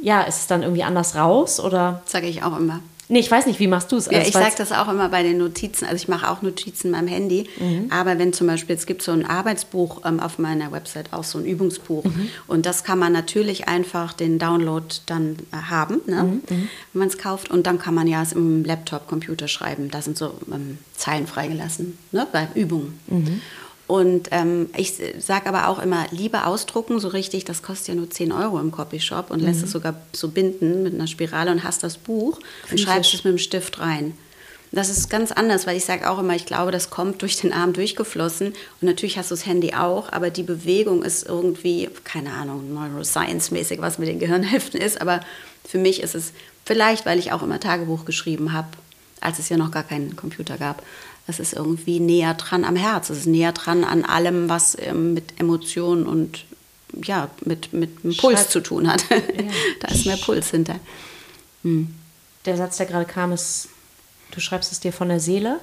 ja, ist es dann irgendwie anders raus oder? Sage ich auch immer. Nee, ich weiß nicht, wie machst du es? Ja, Also, ich weil- sage das auch immer bei den Notizen. Also ich mache auch Notizen in meinem Handy. Aber wenn zum Beispiel, es gibt so ein Arbeitsbuch ähm, auf meiner Website, auch so ein Übungsbuch. Und das kann man natürlich einfach den Download dann äh, haben, ne? wenn man es kauft. Und dann kann man ja es im Laptop, Computer schreiben. Da sind so ähm, Zeilen freigelassen, ne? bei Übungen. Und ähm, ich sage aber auch immer, lieber ausdrucken, so richtig, das kostet ja nur 10 Euro im Copyshop und lässt es sogar so binden mit einer Spirale und hast das Buch und schreibst es mit dem Stift rein. Das ist ganz anders, weil ich sage auch immer, ich glaube, das kommt durch den Arm durchgeflossen. Und natürlich hast du das Handy auch, aber die Bewegung ist irgendwie, keine Ahnung, Neuroscience-mäßig, was mit den Gehirnhälften ist. Aber für mich ist es vielleicht, weil ich auch immer Tagebuch geschrieben habe, als es ja noch gar keinen Computer gab. Es ist irgendwie näher dran am Herz. Es ist näher dran an allem, was ähm, mit Emotionen und ja, mit, mit dem Puls Schreib- zu tun hat. da ist mehr Puls hinter. Der Satz, der gerade kam, ist, du schreibst es dir von der Seele?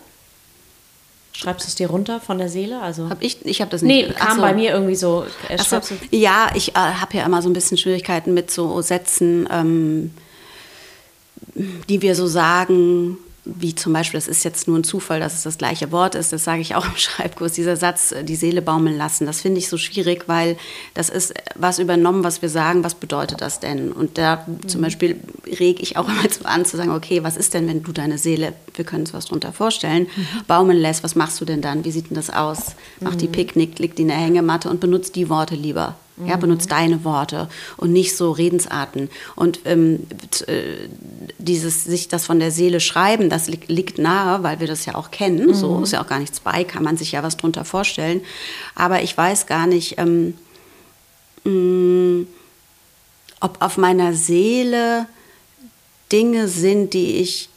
Schreibst du es dir runter von der Seele? Also, Hab ich ich habe das nicht. nee, kam so. bei mir irgendwie so. Äh, so, ja, ich äh, habe ja immer so ein bisschen Schwierigkeiten mit so Sätzen, ähm, die wir so sagen, wie zum Beispiel, das ist jetzt nur ein Zufall, dass es das gleiche Wort ist, das sage ich auch im Schreibkurs, dieser Satz, äh, die Seele baumeln lassen, das finde ich so schwierig, weil das ist was übernommen, was wir sagen, was bedeutet das denn? Und da zum Beispiel reg ich auch immer so an zu sagen, okay, was ist denn, wenn du deine Seele, wir können uns was drunter vorstellen, baumeln lässt, was machst du denn dann? Wie sieht denn das aus? Mach die Picknick, liegt die in der Hängematte und benutzt die Worte lieber. Ja, benutzt deine Worte und nicht so Redensarten. Und ähm, äh, dieses sich das von der Seele schreiben, das li liegt nahe, weil wir das ja auch kennen. So ist ja auch gar nichts bei, kann man sich ja was drunter vorstellen. Aber ich weiß gar nicht, ähm, mh, ob auf meiner Seele Dinge sind, die ich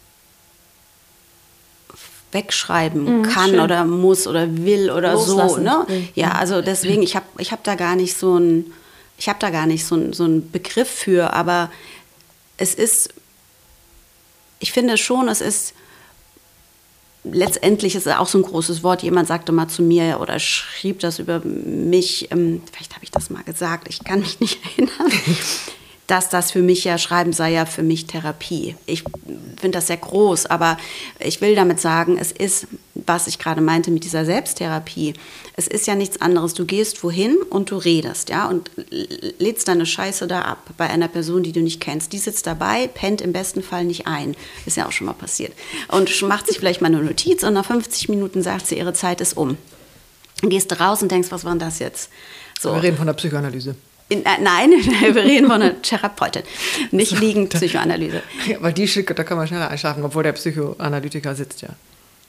wegschreiben kann schön. oder muss oder will oder so. Loslassen. Ne? Mhm. Ja, also deswegen, ich habe ich hab da gar nicht so ein, ich habe da gar nicht so ein, so einen Begriff für, aber es ist, ich finde schon, es ist, letztendlich ist es auch so ein großes Wort. Jemand sagte mal zu mir oder schrieb das über mich, ähm, vielleicht habe ich das mal gesagt, ich kann mich nicht erinnern, dass das für mich ja, Schreiben sei ja für mich Therapie. Ich finde das sehr groß, aber ich will damit sagen, es ist, was ich gerade meinte mit dieser Selbsttherapie, es ist ja nichts anderes. Du gehst wohin und du redest, ja, und lädst deine Scheiße da ab bei einer Person, die du nicht kennst. Die sitzt dabei, pennt im besten Fall nicht ein. Ist ja auch schon mal passiert. Und macht sich vielleicht mal eine Notiz und nach 50 Minuten sagt sie, ihre Zeit ist um. Gehst raus und denkst, was war denn das jetzt? So. Wir reden von der Psychoanalyse. In, äh, nein, wir reden von einer Therapeutin, nicht liegend Psychoanalyse. Ja, weil die Schicke, da kann man schneller einschlafen, obwohl der Psychoanalytiker sitzt ja.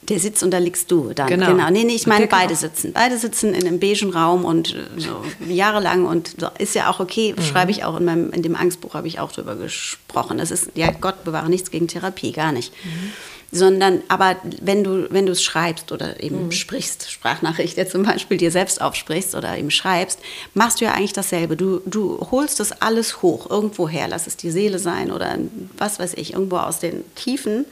Der sitzt und da liegst du dann. Genau. genau. Nee, nee, ich meine, beide sitzen. Beide sitzen in einem beigen Raum und äh, so jahrelang und so, ist ja auch okay, mhm. schreibe ich auch in meinem, in dem Angstbuch habe ich auch drüber gesprochen. Das ist, ja, Gott bewahre nichts gegen Therapie, gar nicht. Mhm sondern aber wenn du wenn du es schreibst oder eben mhm. sprichst Sprachnachricht ja zum Beispiel dir selbst aufsprichst oder eben schreibst machst du ja eigentlich dasselbe du du holst das alles hoch irgendwo her lass es die Seele sein oder was weiß ich irgendwo aus den Tiefen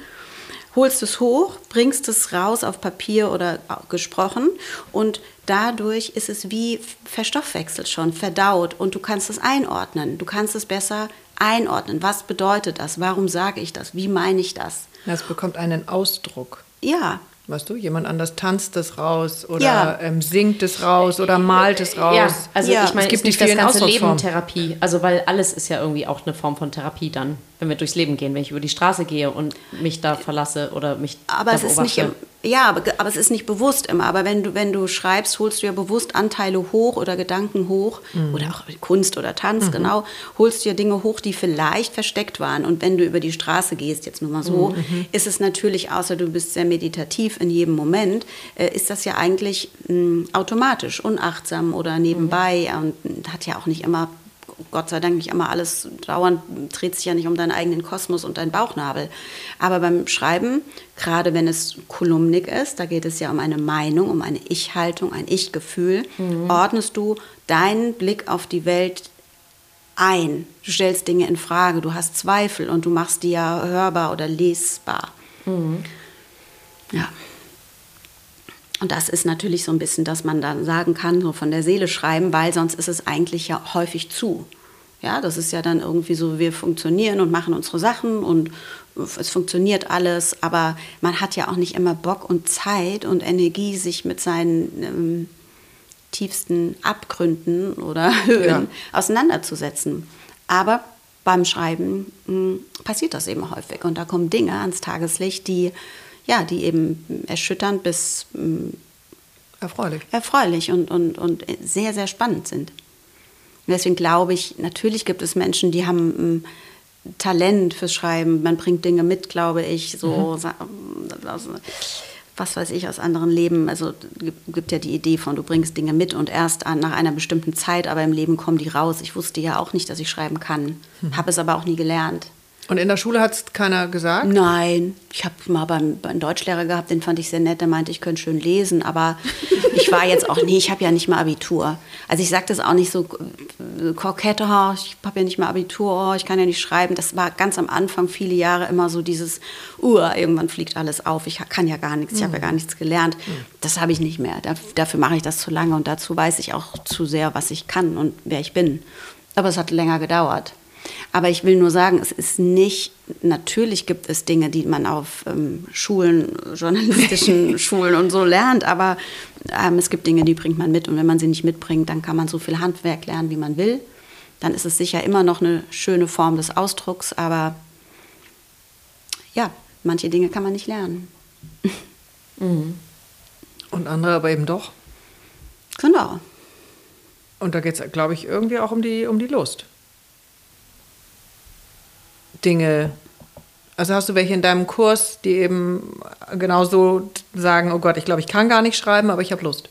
holst es hoch bringst es raus auf Papier oder gesprochen und dadurch ist es wie verstoffwechselt schon verdaut und du kannst es einordnen du kannst es besser einordnen was bedeutet das warum sage ich das wie meine ich das das bekommt einen Ausdruck. Ja. Weißt du, jemand anders tanzt es raus oder ja. ähm, singt es raus oder malt es raus. Ja, also ja. ich meine, es gibt nicht das ganze Leben Therapie. Also weil alles ist ja irgendwie auch eine Form von Therapie dann, wenn wir durchs Leben gehen, wenn ich über die Straße gehe und mich da verlasse oder mich Aber es ist nicht im, ja, aber, aber es ist nicht bewusst immer. Aber wenn du, wenn du schreibst, holst du ja bewusst Anteile hoch oder Gedanken hoch mhm. oder auch Kunst oder Tanz, mhm. genau, holst du ja Dinge hoch, die vielleicht versteckt waren. Und wenn du über die Straße gehst, jetzt nur mal so, mhm. mhm. ist es natürlich, außer du bist sehr meditativ in jedem Moment, äh, ist das ja eigentlich mh, hm, automatisch, unachtsam oder nebenbei mhm. und hat ja auch nicht immer Gott sei Dank nicht immer alles dauernd, dreht sich ja nicht um deinen eigenen Kosmos und deinen Bauchnabel. Aber beim Schreiben, gerade wenn es kolumnig ist, da geht es ja um eine Meinung, um eine Ich-Haltung, ein Ich-Gefühl, mhm. ordnest du deinen Blick auf die Welt ein. Du stellst Dinge in Frage, du hast Zweifel und du machst die ja hörbar oder lesbar. Mhm. Ja. Und das ist natürlich so ein bisschen, dass man dann sagen kann, so von der Seele schreiben, weil sonst ist es eigentlich ja häufig zu. Ja, das ist ja dann irgendwie so, wir funktionieren und machen unsere Sachen und es funktioniert alles, aber man hat ja auch nicht immer Bock und Zeit und Energie, sich mit seinen ähm, tiefsten Abgründen oder Höhen ja. auseinanderzusetzen. Aber beim Schreiben mh, hm, passiert das eben häufig und da kommen Dinge ans Tageslicht, die ja, die eben erschütternd bis mm, erfreulich, erfreulich und, und, und sehr, sehr spannend sind. Und deswegen glaube ich, natürlich gibt es Menschen, die haben ein mm, Talent fürs Schreiben. Man bringt Dinge mit, glaube ich, so mhm. aus, was weiß ich aus anderen Leben. Also gibt ja die Idee von, du bringst Dinge mit und erst an, nach einer bestimmten Zeit, aber im Leben kommen die raus. Ich wusste ja auch nicht, dass ich schreiben kann, mhm. habe es aber auch nie gelernt. Und in der Schule hat es keiner gesagt? Nein. Ich habe mal beim, beim Deutschlehrer gehabt, den fand ich sehr nett, der meinte, ich könnte schön lesen, aber ich war jetzt auch, nee, ich habe ja nicht mal Abitur. Also ich sage das auch nicht so äh, kokett, oh, ich habe ja nicht mal Abitur, oh, ich kann ja nicht schreiben. Das war ganz am Anfang, viele Jahre immer so dieses, uh, irgendwann fliegt alles auf, ich kann ja gar nichts, ich habe ja gar nichts gelernt. Das habe ich nicht mehr. Dafür mache ich das zu lange und dazu weiß ich auch zu sehr, was ich kann und wer ich bin. Aber es hat länger gedauert. Aber ich will nur sagen, es ist nicht, natürlich gibt es Dinge, die man auf ähm, Schulen, journalistischen Schulen und so lernt, aber ähm, es gibt Dinge, die bringt man mit und wenn man sie nicht mitbringt, dann kann man so viel Handwerk lernen, wie man will. Dann ist es sicher immer noch eine schöne Form des Ausdrucks, aber ja, manche Dinge kann man nicht lernen. Mhm. Und andere aber eben doch. Genau. Und da geht es, glaube ich, irgendwie auch um die, um die Lust. Dinge? Also hast du welche in deinem Kurs, die eben genauso sagen, oh Gott, ich glaube, ich kann gar nicht schreiben, aber ich habe Lust.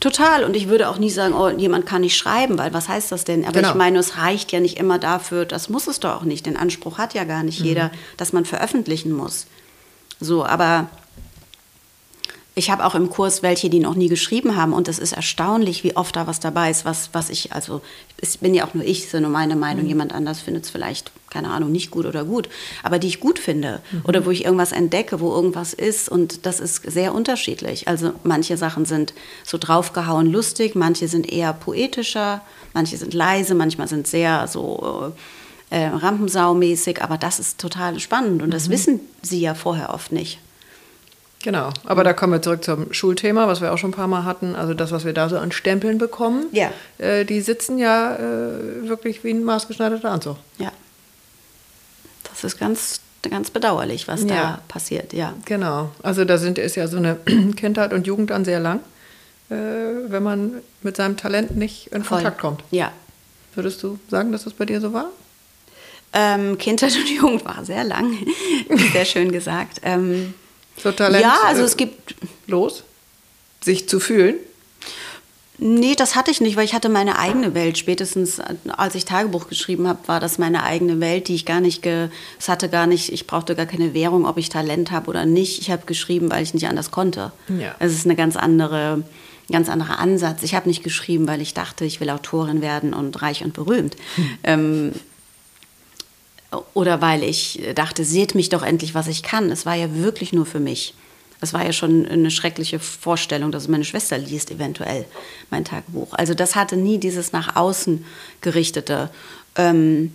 Total. Und ich würde auch nie sagen, oh, jemand kann nicht schreiben, weil was heißt das denn? Aber genau. ich meine, es reicht ja nicht immer dafür, das muss es doch auch nicht. Den Anspruch hat ja gar nicht mhm. jeder, dass man veröffentlichen muss. So, aber ich habe auch im Kurs welche, die noch nie geschrieben haben und es ist erstaunlich, wie oft da was dabei ist, was, was ich, also es bin ja auch nur ich, ist ja nur meine Meinung, mhm. jemand anders findet es vielleicht, keine Ahnung, nicht gut oder gut, aber die ich gut finde mhm. oder wo ich irgendwas entdecke, wo irgendwas ist und das ist sehr unterschiedlich. Also manche Sachen sind so draufgehauen lustig, manche sind eher poetischer, manche sind leise, manchmal sind sehr so äh, Rampensau-mäßig, aber das ist total spannend und das wissen sie ja vorher oft nicht. Genau, aber da kommen wir zurück zum Schulthema, was wir auch schon ein paar Mal hatten. Also das, was wir da so an Stempeln bekommen, Ja. äh, die sitzen ja äh, wirklich wie ein maßgeschneiderter Anzug. Ja. Das ist ganz, ganz bedauerlich, was Ja. da passiert, ja. Genau, also da sind, ist ja so eine Kindheit und Jugend dann sehr lang, äh, wenn man mit seinem Talent nicht in Voll. Kontakt kommt. Ja. Würdest du sagen, dass das bei dir so war? Ähm, Kindheit und Jugend war sehr lang, sehr schön gesagt. Ähm, So Talent ja, also äh, es gibt los, sich zu fühlen. Nee, das hatte ich nicht, weil ich hatte meine eigene Welt. Spätestens als ich Tagebuch geschrieben habe, war das meine eigene Welt, die ich gar nicht, ge es hatte gar nicht, ich brauchte gar keine Währung, ob ich Talent habe oder nicht. Ich habe geschrieben, weil ich nicht anders konnte. Ja. Es ist eine ganz andere, ganz anderer Ansatz. Ich habe nicht geschrieben, weil ich dachte, ich will Autorin werden und reich und berühmt. Ähm, oder weil ich dachte, seht mich doch endlich, was ich kann. Es war ja wirklich nur für mich. Es war ja schon eine schreckliche Vorstellung, dass meine Schwester liest, eventuell mein Tagebuch. Also das hatte nie dieses nach außen gerichtete. Ähm,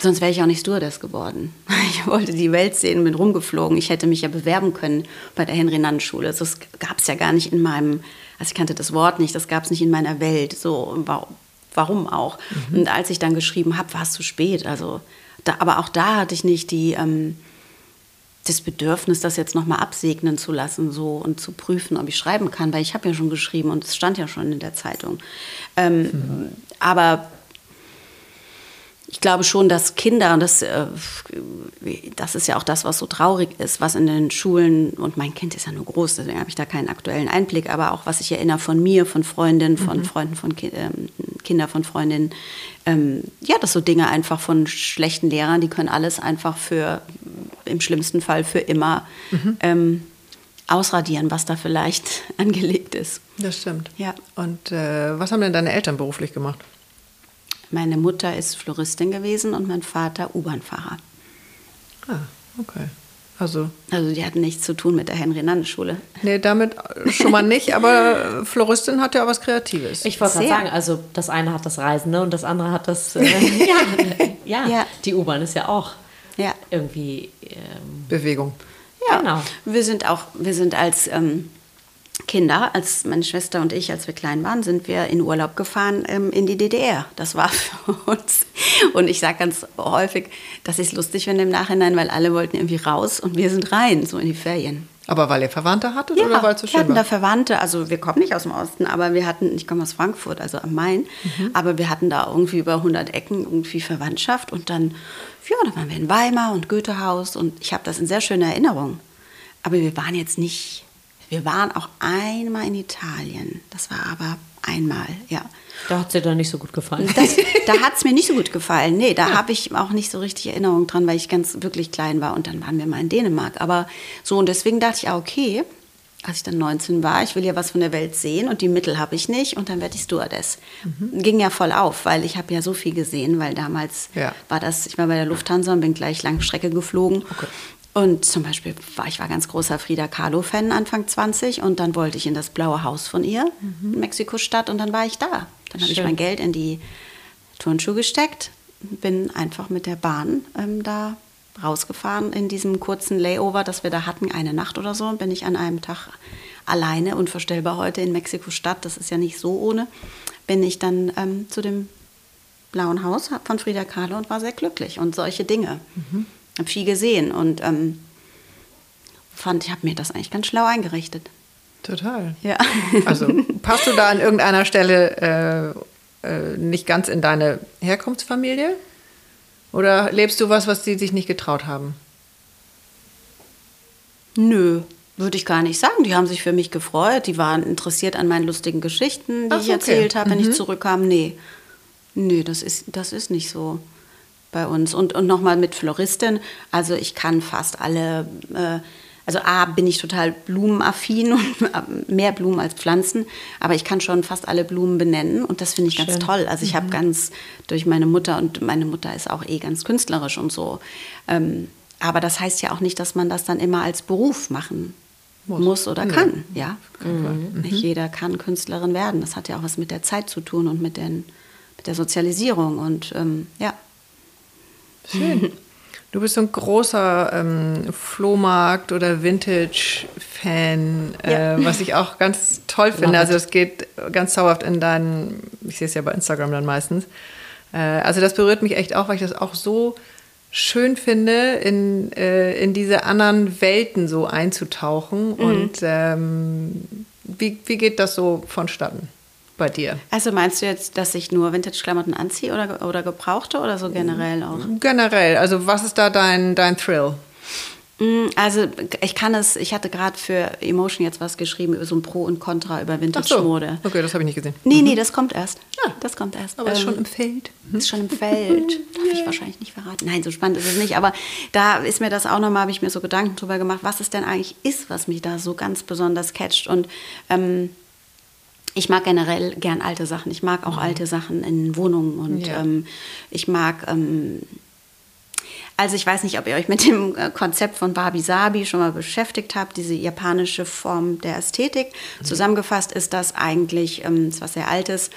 sonst wäre ich auch nicht Stewardess geworden. Ich wollte die Welt sehen, bin rumgeflogen. Ich hätte mich ja bewerben können bei der Henry-Nann-Schule. Das gab es ja gar nicht in meinem, also ich kannte das Wort nicht, das gab es nicht in meiner Welt. So, wa- warum auch? Und als ich dann geschrieben habe, war es zu spät. Also, da, aber auch da hatte ich nicht die, ähm, das Bedürfnis, das jetzt nochmal absegnen zu lassen so, und zu prüfen, ob ich schreiben kann, weil ich habe ja schon geschrieben und es stand ja schon in der Zeitung. Ähm, Aber ich glaube schon, dass Kinder, und das, äh, das ist ja auch das, was so traurig ist, was in den Schulen, und mein Kind ist ja nur groß, deswegen habe ich da keinen aktuellen Einblick, aber auch was ich erinnere von mir, von Freundinnen, von Freunden, von Ki ähm, Kinder von Freundinnen, ähm, ja, dass so Dinge einfach von schlechten Lehrern, die können alles einfach für, im schlimmsten Fall für immer ähm, ausradieren, was da vielleicht angelegt ist. Das stimmt. Ja. Und äh, was haben denn deine Eltern beruflich gemacht? Meine Mutter ist Floristin gewesen und mein Vater U-Bahn-Fahrer. Ah, okay. Also, Also die hatten nichts zu tun mit der Henry-Nann-Schule. nee, damit schon mal nicht, aber Floristin hat ja auch was Kreatives. Ich wollte gerade sagen, also das eine hat das Reisen ne, und das andere hat das. Äh, ja, ja, Ja. die U-Bahn ist ja auch Ja. irgendwie. Ähm, Bewegung. Ja, Genau. wir sind auch, wir sind als ähm, Kinder, als meine Schwester und ich, als wir klein waren, sind wir in Urlaub gefahren ähm, in die DDR. Das war für uns. Und ich sage ganz häufig, dass ich es lustig finde im Nachhinein, weil alle wollten irgendwie raus und wir sind rein, so in die Ferien. Aber weil ihr Verwandte hattet oder weil es so wir schön hatten da war? Verwandte, also wir kommen nicht aus dem Osten, aber wir hatten, ich komme aus Frankfurt, also am Main, Mhm. aber wir hatten da irgendwie über 100 Ecken irgendwie Verwandtschaft und dann, ja, da waren wir in Weimar und Goethehaus und ich habe das in sehr schöner Erinnerung. Aber wir waren jetzt nicht, wir waren auch einmal in Italien, das war aber einmal, ja. da hat es dir dann nicht so gut gefallen. Das, da hat es mir nicht so gut gefallen. Nee, da habe ich auch nicht so richtig Erinnerung dran, weil ich ganz wirklich klein war. Und dann waren wir mal in Dänemark. Aber so, und deswegen dachte ich, ah, okay, als ich dann 19 war, ich will ja was von der Welt sehen und die Mittel habe ich nicht und dann werde ich Stewardess. Ging ja voll auf, weil ich habe ja so viel gesehen, weil damals Ja. war das, ich war bei der Lufthansa und bin gleich Langstrecke geflogen. Und zum Beispiel war ich war ganz großer Frida Kahlo-Fan Anfang 20 und dann wollte ich in das blaue Haus von ihr in Mexiko-Stadt und dann war ich da. Dann habe ich mein Geld in die Turnschuhe gesteckt, bin einfach mit der Bahn ähm, da rausgefahren in diesem kurzen Layover, das wir da hatten, eine Nacht oder so, und bin ich an einem Tag alleine, unvorstellbar heute in Mexiko-Stadt, das ist ja nicht so ohne, bin ich dann ähm, zu dem Blauen Haus von Frida Kahlo und war sehr glücklich und solche Dinge. Mhm. Habe viel gesehen und ähm, fand, ich habe mir das eigentlich ganz schlau eingerichtet. Total. Ja. Also passt du da an irgendeiner Stelle äh, äh, nicht ganz in deine Herkunftsfamilie? Oder lebst du was, was die sich nicht getraut haben? Nö, würde ich gar nicht sagen. Die haben sich für mich gefreut. Die waren interessiert an meinen lustigen Geschichten, die Ach, ich okay. erzählt habe, wenn ich zurückkam. Nee, nee, das ist, das ist nicht so bei uns. Und, und nochmal mit Floristin. Also ich kann fast alle, äh, also A, bin ich total blumenaffin und mehr Blumen als Pflanzen, aber ich kann schon fast alle Blumen benennen und das finde ich ganz Schön. toll. Also ich habe ganz durch meine Mutter und meine Mutter ist auch eh ganz künstlerisch und so. Ähm, aber das heißt ja auch nicht, dass man das dann immer als Beruf machen muss, oder kann. Ja, nicht jeder kann Künstlerin werden. Das hat ja auch was mit der Zeit zu tun und mit, den, mit der Sozialisierung und ähm, ja. Schön. Du bist so ein großer ähm, Flohmarkt- oder Vintage-Fan, äh, was ich auch ganz toll finde. Also es geht ganz zauberhaft in deinen, ich sehe es ja bei Instagram dann meistens. Äh, also das berührt mich echt auch, weil ich das auch so schön finde, in, äh, in diese anderen Welten so einzutauchen. Mhm. Und ähm, wie, wie geht das so vonstatten? Bei dir? Also meinst du jetzt, dass ich nur Vintage-Klamotten anziehe oder, oder gebrauchte oder so generell auch? Generell. Also was ist da dein, dein Thrill? Mm, also ich kann es, ich hatte gerade für Emotion jetzt was geschrieben über so ein Pro und Contra über Vintage-Mode. So. Okay, das habe ich nicht gesehen. Nee, nee, das kommt erst. Ja, das kommt erst. Aber ähm, ist schon im Feld. Ist schon im Feld. Darf ich wahrscheinlich nicht verraten. Nein, so spannend ist es nicht. Aber da ist mir das auch nochmal, habe ich mir so Gedanken drüber gemacht, was es denn eigentlich ist, was mich da so ganz besonders catcht. Und ähm, ich mag generell gern alte Sachen. Ich mag auch mhm. alte Sachen in Wohnungen und ja. ähm, ich mag. Ähm, also ich weiß nicht, ob ihr euch mit dem äh, Konzept von Wabi Sabi schon mal beschäftigt habt, diese japanische Form der Ästhetik. Mhm. Zusammengefasst ist das eigentlich, ähm, ist was sehr Altes,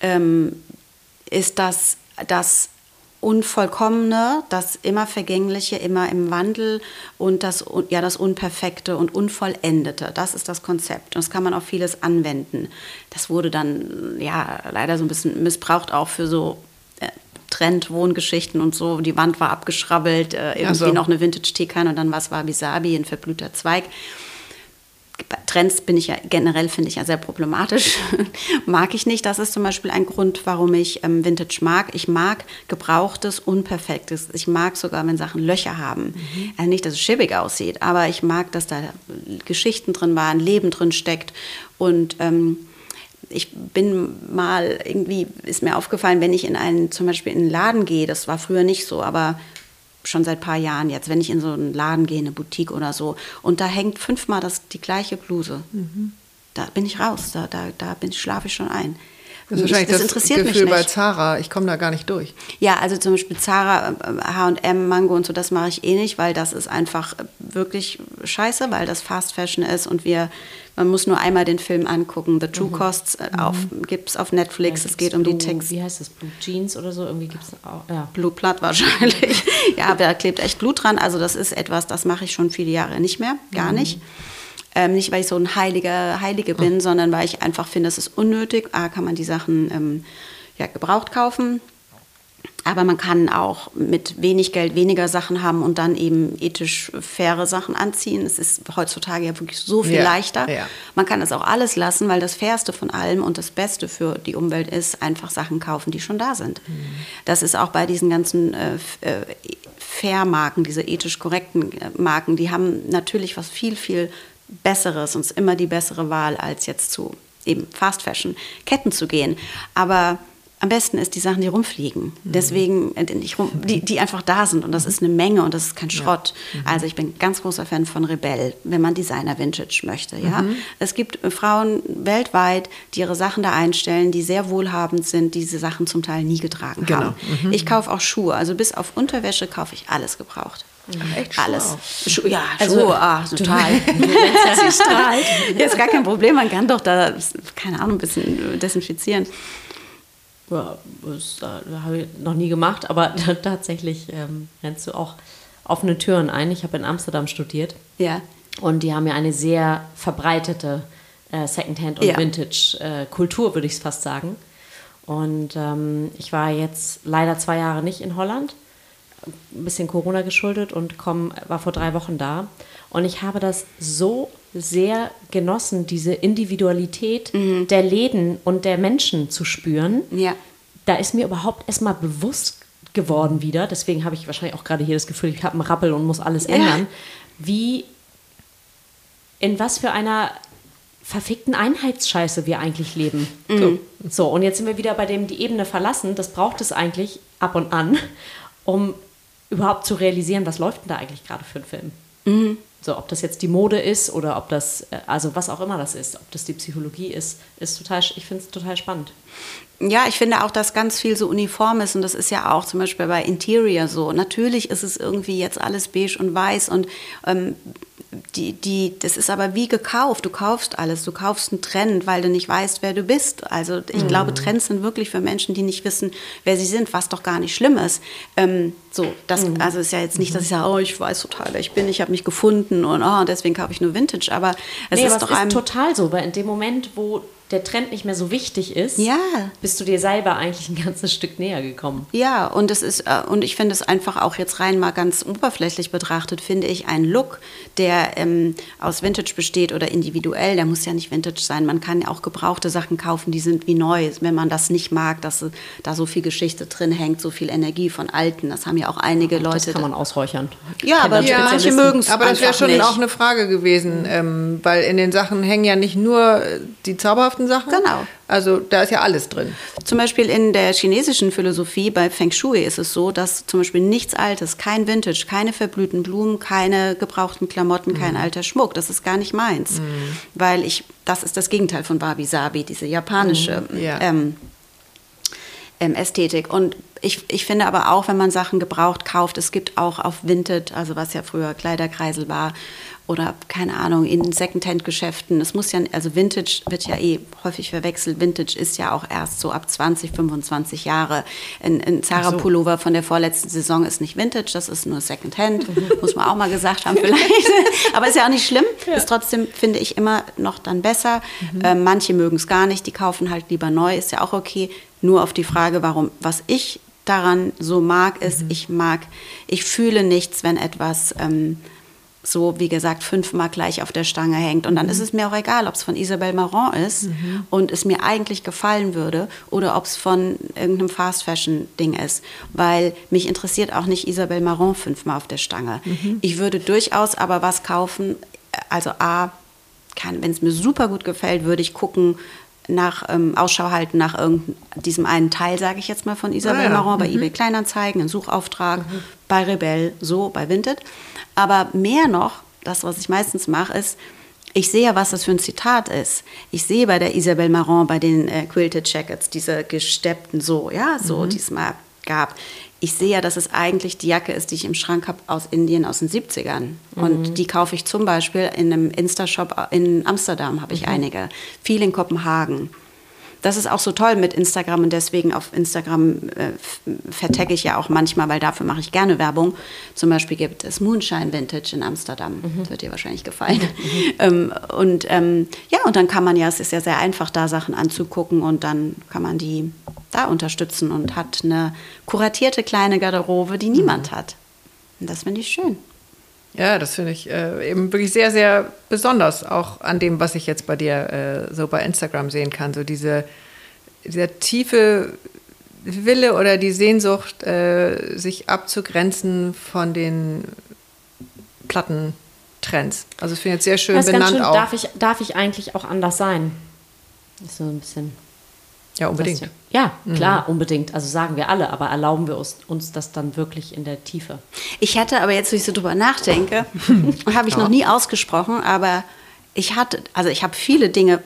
ähm, ist das, das Unvollkommene, das immer Vergängliche, immer im Wandel und das, ja, das Unperfekte und Unvollendete. Das ist das Konzept. Und das kann man auf vieles anwenden. Das wurde dann ja leider so ein bisschen missbraucht auch für so äh, Trend-Wohngeschichten und so. Die Wand war abgeschrabbelt, äh, irgendwie so. noch eine Vintage-Teekanne und dann war es Wabi-Sabi, ein verblühter Zweig. Trends bin ich ja generell, finde ich ja sehr problematisch. mag ich nicht. Das ist zum Beispiel ein Grund, warum ich ähm, Vintage mag. Ich mag Gebrauchtes, Unperfektes. Ich mag sogar, wenn Sachen Löcher haben. Mhm. Also nicht, dass es schäbig aussieht, aber ich mag, dass da Geschichten drin waren, Leben drin steckt. Und ähm, ich bin mal irgendwie, ist mir aufgefallen, wenn ich in einen, zum Beispiel in einen Laden gehe, das war früher nicht so, aber schon seit ein paar Jahren jetzt, wenn ich in so einen Laden gehe, eine Boutique oder so, und da hängt fünfmal das, die gleiche Bluse. Mhm. Da bin ich raus, da, da, da bin, schlafe ich schon ein. Das ist wahrscheinlich das, das interessiert Gefühl mich nicht. bei Zara. Ich komme da gar nicht durch. Ja, also zum Beispiel Zara, H&M, Mango und so, das mache ich eh nicht, weil das ist einfach wirklich scheiße, weil das Fast Fashion ist und wir, man muss nur einmal den Film angucken. The True mhm. Costs äh, mhm. gibt es auf Netflix. Ja, es geht um Blue, die Text. Wie heißt das? Blue Jeans oder so? Irgendwie gibt es auch. Ja. Blue Blood wahrscheinlich. ja, aber da klebt echt Blut dran. Also das ist etwas, das mache ich schon viele Jahre nicht mehr. Gar mhm. nicht. Ähm, nicht, weil ich so ein Heiliger, Heilige bin, mhm. sondern weil ich einfach finde, es ist unnötig. A, kann man die Sachen ähm, ja, gebraucht kaufen. Aber man kann auch mit wenig Geld weniger Sachen haben und dann eben ethisch faire Sachen anziehen. Es ist heutzutage ja wirklich so viel ja, leichter. Ja. Man kann das auch alles lassen, weil das Fairste von allem und das Beste für die Umwelt ist, einfach Sachen kaufen, die schon da sind. Mhm. Das ist auch bei diesen ganzen äh, äh Fair-Marken, diese ethisch korrekten äh, Marken, die haben natürlich was viel, viel Besseres und immer die bessere Wahl, als jetzt zu eben Fast Fashion Ketten zu gehen. Aber am besten ist die Sachen, die rumfliegen. Mhm. Deswegen, äh, die, die einfach da sind und das ist eine Menge und das ist kein Schrott. Ja. Mhm. Also ich bin ganz großer Fan von Rebell, wenn man Designer Vintage möchte. Ja? Mhm. Es gibt äh, Frauen weltweit, die ihre Sachen da einstellen, die sehr wohlhabend sind, die diese Sachen zum Teil nie getragen genau. haben. Mhm. Ich kaufe auch Schuhe, also bis auf Unterwäsche kaufe ich alles gebraucht. Echt Schuhe Alles. Schu ja, also, Schuhe, ah, total. Sie strahlt. Ja, ist gar kein Problem. Man kann doch da, keine Ahnung, ein bisschen desinfizieren. Ja, das äh, habe ich noch nie gemacht, aber tatsächlich ähm, rennst du auch offene Türen ein. Ich habe in Amsterdam studiert. Ja. Und die haben ja eine sehr verbreitete äh, Secondhand- und ja. Vintage-Kultur, äh, würde ich es fast sagen. Und ähm, ich war jetzt leider zwei Jahre nicht in Holland ein bisschen Corona geschuldet und komm, war vor drei Wochen da. Und ich habe das so sehr genossen, diese Individualität mhm. der Läden und der Menschen zu spüren. Ja. Da ist mir überhaupt erstmal bewusst geworden wieder. Deswegen habe ich wahrscheinlich auch gerade hier das Gefühl, ich habe einen Rappel und muss alles ändern. Ja. Wie, in was für einer verfickten Einheitsscheiße wir eigentlich leben. Mhm. So, und jetzt sind wir wieder bei dem, die Ebene verlassen. Das braucht es eigentlich ab und an, um überhaupt zu realisieren, was läuft denn da eigentlich gerade für ein Film. Mhm. So, ob das jetzt die Mode ist oder ob das, äh, also was auch immer das ist, ob das die Psychologie ist, ist total, ich finde es total spannend. Ja, ich finde auch, dass ganz viel so uniform ist und das ist ja auch zum Beispiel bei Interior so. Natürlich ist es irgendwie jetzt alles beige und weiß und ähm, die, die, das ist aber wie gekauft. Du kaufst alles. Du kaufst einen Trend, weil du nicht weißt, wer du bist. Also ich mhm. glaube, Trends sind wirklich für Menschen, die nicht wissen, wer sie sind, was doch gar nicht schlimm ist. Ähm, so, das, mhm. also ist ja jetzt nicht, dass ich sage, oh, ich weiß total, wer ich bin, ich habe mich gefunden und oh, deswegen kaufe ich nur Vintage. Aber es nee, ist aber doch es ist total so, weil in dem Moment, wo der Trend nicht mehr so wichtig ist, ja. bist du dir selber eigentlich ein ganzes Stück näher gekommen. Ja, und es ist äh, und ich finde es einfach auch jetzt rein mal ganz oberflächlich betrachtet, finde ich ein Look, der ähm, aus Vintage besteht oder individuell, der muss ja nicht Vintage sein. Man kann ja auch gebrauchte Sachen kaufen, die sind wie neu. Wenn man das nicht mag, dass da so viel Geschichte drin hängt, so viel Energie von alten, das haben ja auch einige Leute. Das kann man ausräuchern. Ja, aber ja, manche mögen es Aber das wäre schon nicht. auch eine Frage gewesen, ähm, weil in den Sachen hängen ja nicht nur die zauberhaften zauberhaften Sachen. Genau. Also da ist ja alles drin. Zum Beispiel in der chinesischen Philosophie bei Feng Shui ist es so, dass zum Beispiel nichts Altes, kein Vintage, keine verblühten Blumen, keine gebrauchten Klamotten, mhm. kein alter Schmuck, das ist gar nicht meins. Mhm. Weil ich, das ist das Gegenteil von Wabi Sabi, diese japanische mhm. ja. ähm, ähm, Ästhetik. Und ich, ich finde aber auch, wenn man Sachen gebraucht kauft, es gibt auch auf Vinted, also was ja früher Kleiderkreisel war, oder keine Ahnung, in Secondhand-Geschäften. Es muss ja, also Vintage wird ja eh häufig verwechselt. Vintage ist ja auch erst so ab 20, 25 Jahre. Ein, ein Zara-Pullover von der vorletzten Saison ist nicht Vintage, das ist nur Secondhand. Mhm. Muss man auch mal gesagt haben vielleicht. Aber ist ja auch nicht schlimm. Ja. Ist trotzdem, finde ich, immer noch dann besser. Mhm. Äh, manche mögen es gar nicht, die kaufen halt lieber neu, ist ja auch okay. Nur auf die Frage, warum, was ich daran so mag, ist, mhm. ich mag, ich fühle nichts, wenn etwas... Ähm, so, wie gesagt, fünfmal gleich auf der Stange hängt. Und dann mhm. ist es mir auch egal, ob es von Isabelle Marant ist mhm. und es mir eigentlich gefallen würde oder ob es von irgendeinem Fast-Fashion-Ding ist. Weil mich interessiert auch nicht Isabelle Marant fünfmal auf der Stange. Mhm. Ich würde durchaus aber was kaufen, also A, wenn es mir super gut gefällt, würde ich gucken, nach ähm, Ausschau halten nach diesem einen Teil, sage ich jetzt mal, von Isabelle ah, ja. Marant bei mhm. eBay Kleinanzeigen, ein Suchauftrag, mhm. Bei Rebell, so, bei Vinted. Aber mehr noch, das, was ich meistens mache, ist, ich sehe, was das für ein Zitat ist. Ich sehe bei der Isabelle Marant, bei den äh, Quilted Jackets, diese gesteppten so, ja, so, mhm. die es mal gab. Ich sehe ja, dass es eigentlich die Jacke ist, die ich im Schrank habe aus Indien aus den 70ern. Mhm. Und die kaufe ich zum Beispiel in einem Insta-Shop in Amsterdam, habe ich mhm. einige. Viel in Kopenhagen das ist auch so toll mit Instagram und deswegen auf Instagram äh, vertecke ich ja auch manchmal, weil dafür mache ich gerne Werbung. Zum Beispiel gibt es Moonshine Vintage in Amsterdam. Mhm. Das wird dir wahrscheinlich gefallen. Mhm. ähm, und ähm, ja, und dann kann man ja, es ist ja sehr einfach, da Sachen anzugucken und dann kann man die da unterstützen und hat eine kuratierte kleine Garderobe, die niemand mhm. hat. Und das finde ich schön. Ja, das finde ich äh, eben wirklich sehr, sehr besonders, auch an dem, was ich jetzt bei dir äh, so bei Instagram sehen kann. So diese, dieser tiefe Wille oder die Sehnsucht, äh, sich abzugrenzen von den Plattentrends. Also ich finde jetzt sehr schön benannt schön. auch. Darf ich, darf ich eigentlich auch anders sein? Ist so ein bisschen ja, unbedingt. Ja, klar, mhm. unbedingt. Also sagen wir alle, aber erlauben wir uns, uns das dann wirklich in der Tiefe? Ich hätte aber jetzt, wo ich so drüber nachdenke, habe ich ja. noch nie ausgesprochen, aber ich hatte, also ich habe viele Dinge,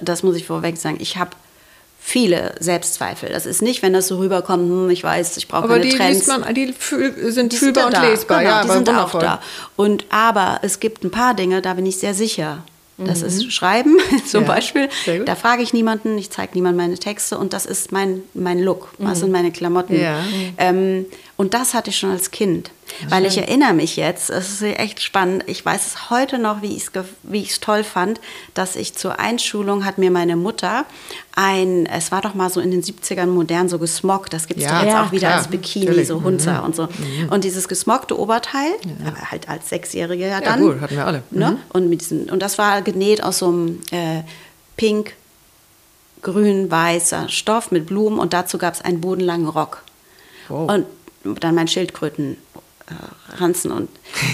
das muss ich vorweg sagen, ich habe viele Selbstzweifel. Das ist nicht, wenn das so rüberkommt, hm, ich weiß, ich brauche keine die Trends. Man, die fühl, sind die fühlbar und da. lesbar, genau, ja, die sind wundervoll. auch da. Und aber es gibt ein paar Dinge, da bin ich sehr sicher. Das mhm. ist Schreiben zum ja, Beispiel. Da frage ich niemanden, ich zeige niemandem meine Texte und das ist mein, mein Look. Mhm. Das sind meine Klamotten. Ja. Ähm, und das hatte ich schon als Kind. Weil ich erinnere mich jetzt, es ist echt spannend, ich weiß es heute noch, wie ich es wie toll fand, dass ich zur Einschulung hat mir meine Mutter ein, es war doch mal so in den 70ern modern so gesmockt, das gibt es ja, doch jetzt ja, auch wieder klar, als Bikini, natürlich. so Hunzer mhm. und so. Mhm. Und dieses gesmockte Oberteil, halt als Sechsjährige ja dann. Ja gut, hatten wir alle. Ne? Mhm. Und, mit diesen, und das war genäht aus so einem äh, pink, grün, weißer Stoff mit Blumen und dazu gab es einen bodenlangen Rock. Wow. Und dann mein Schildkröten äh, Ranzen und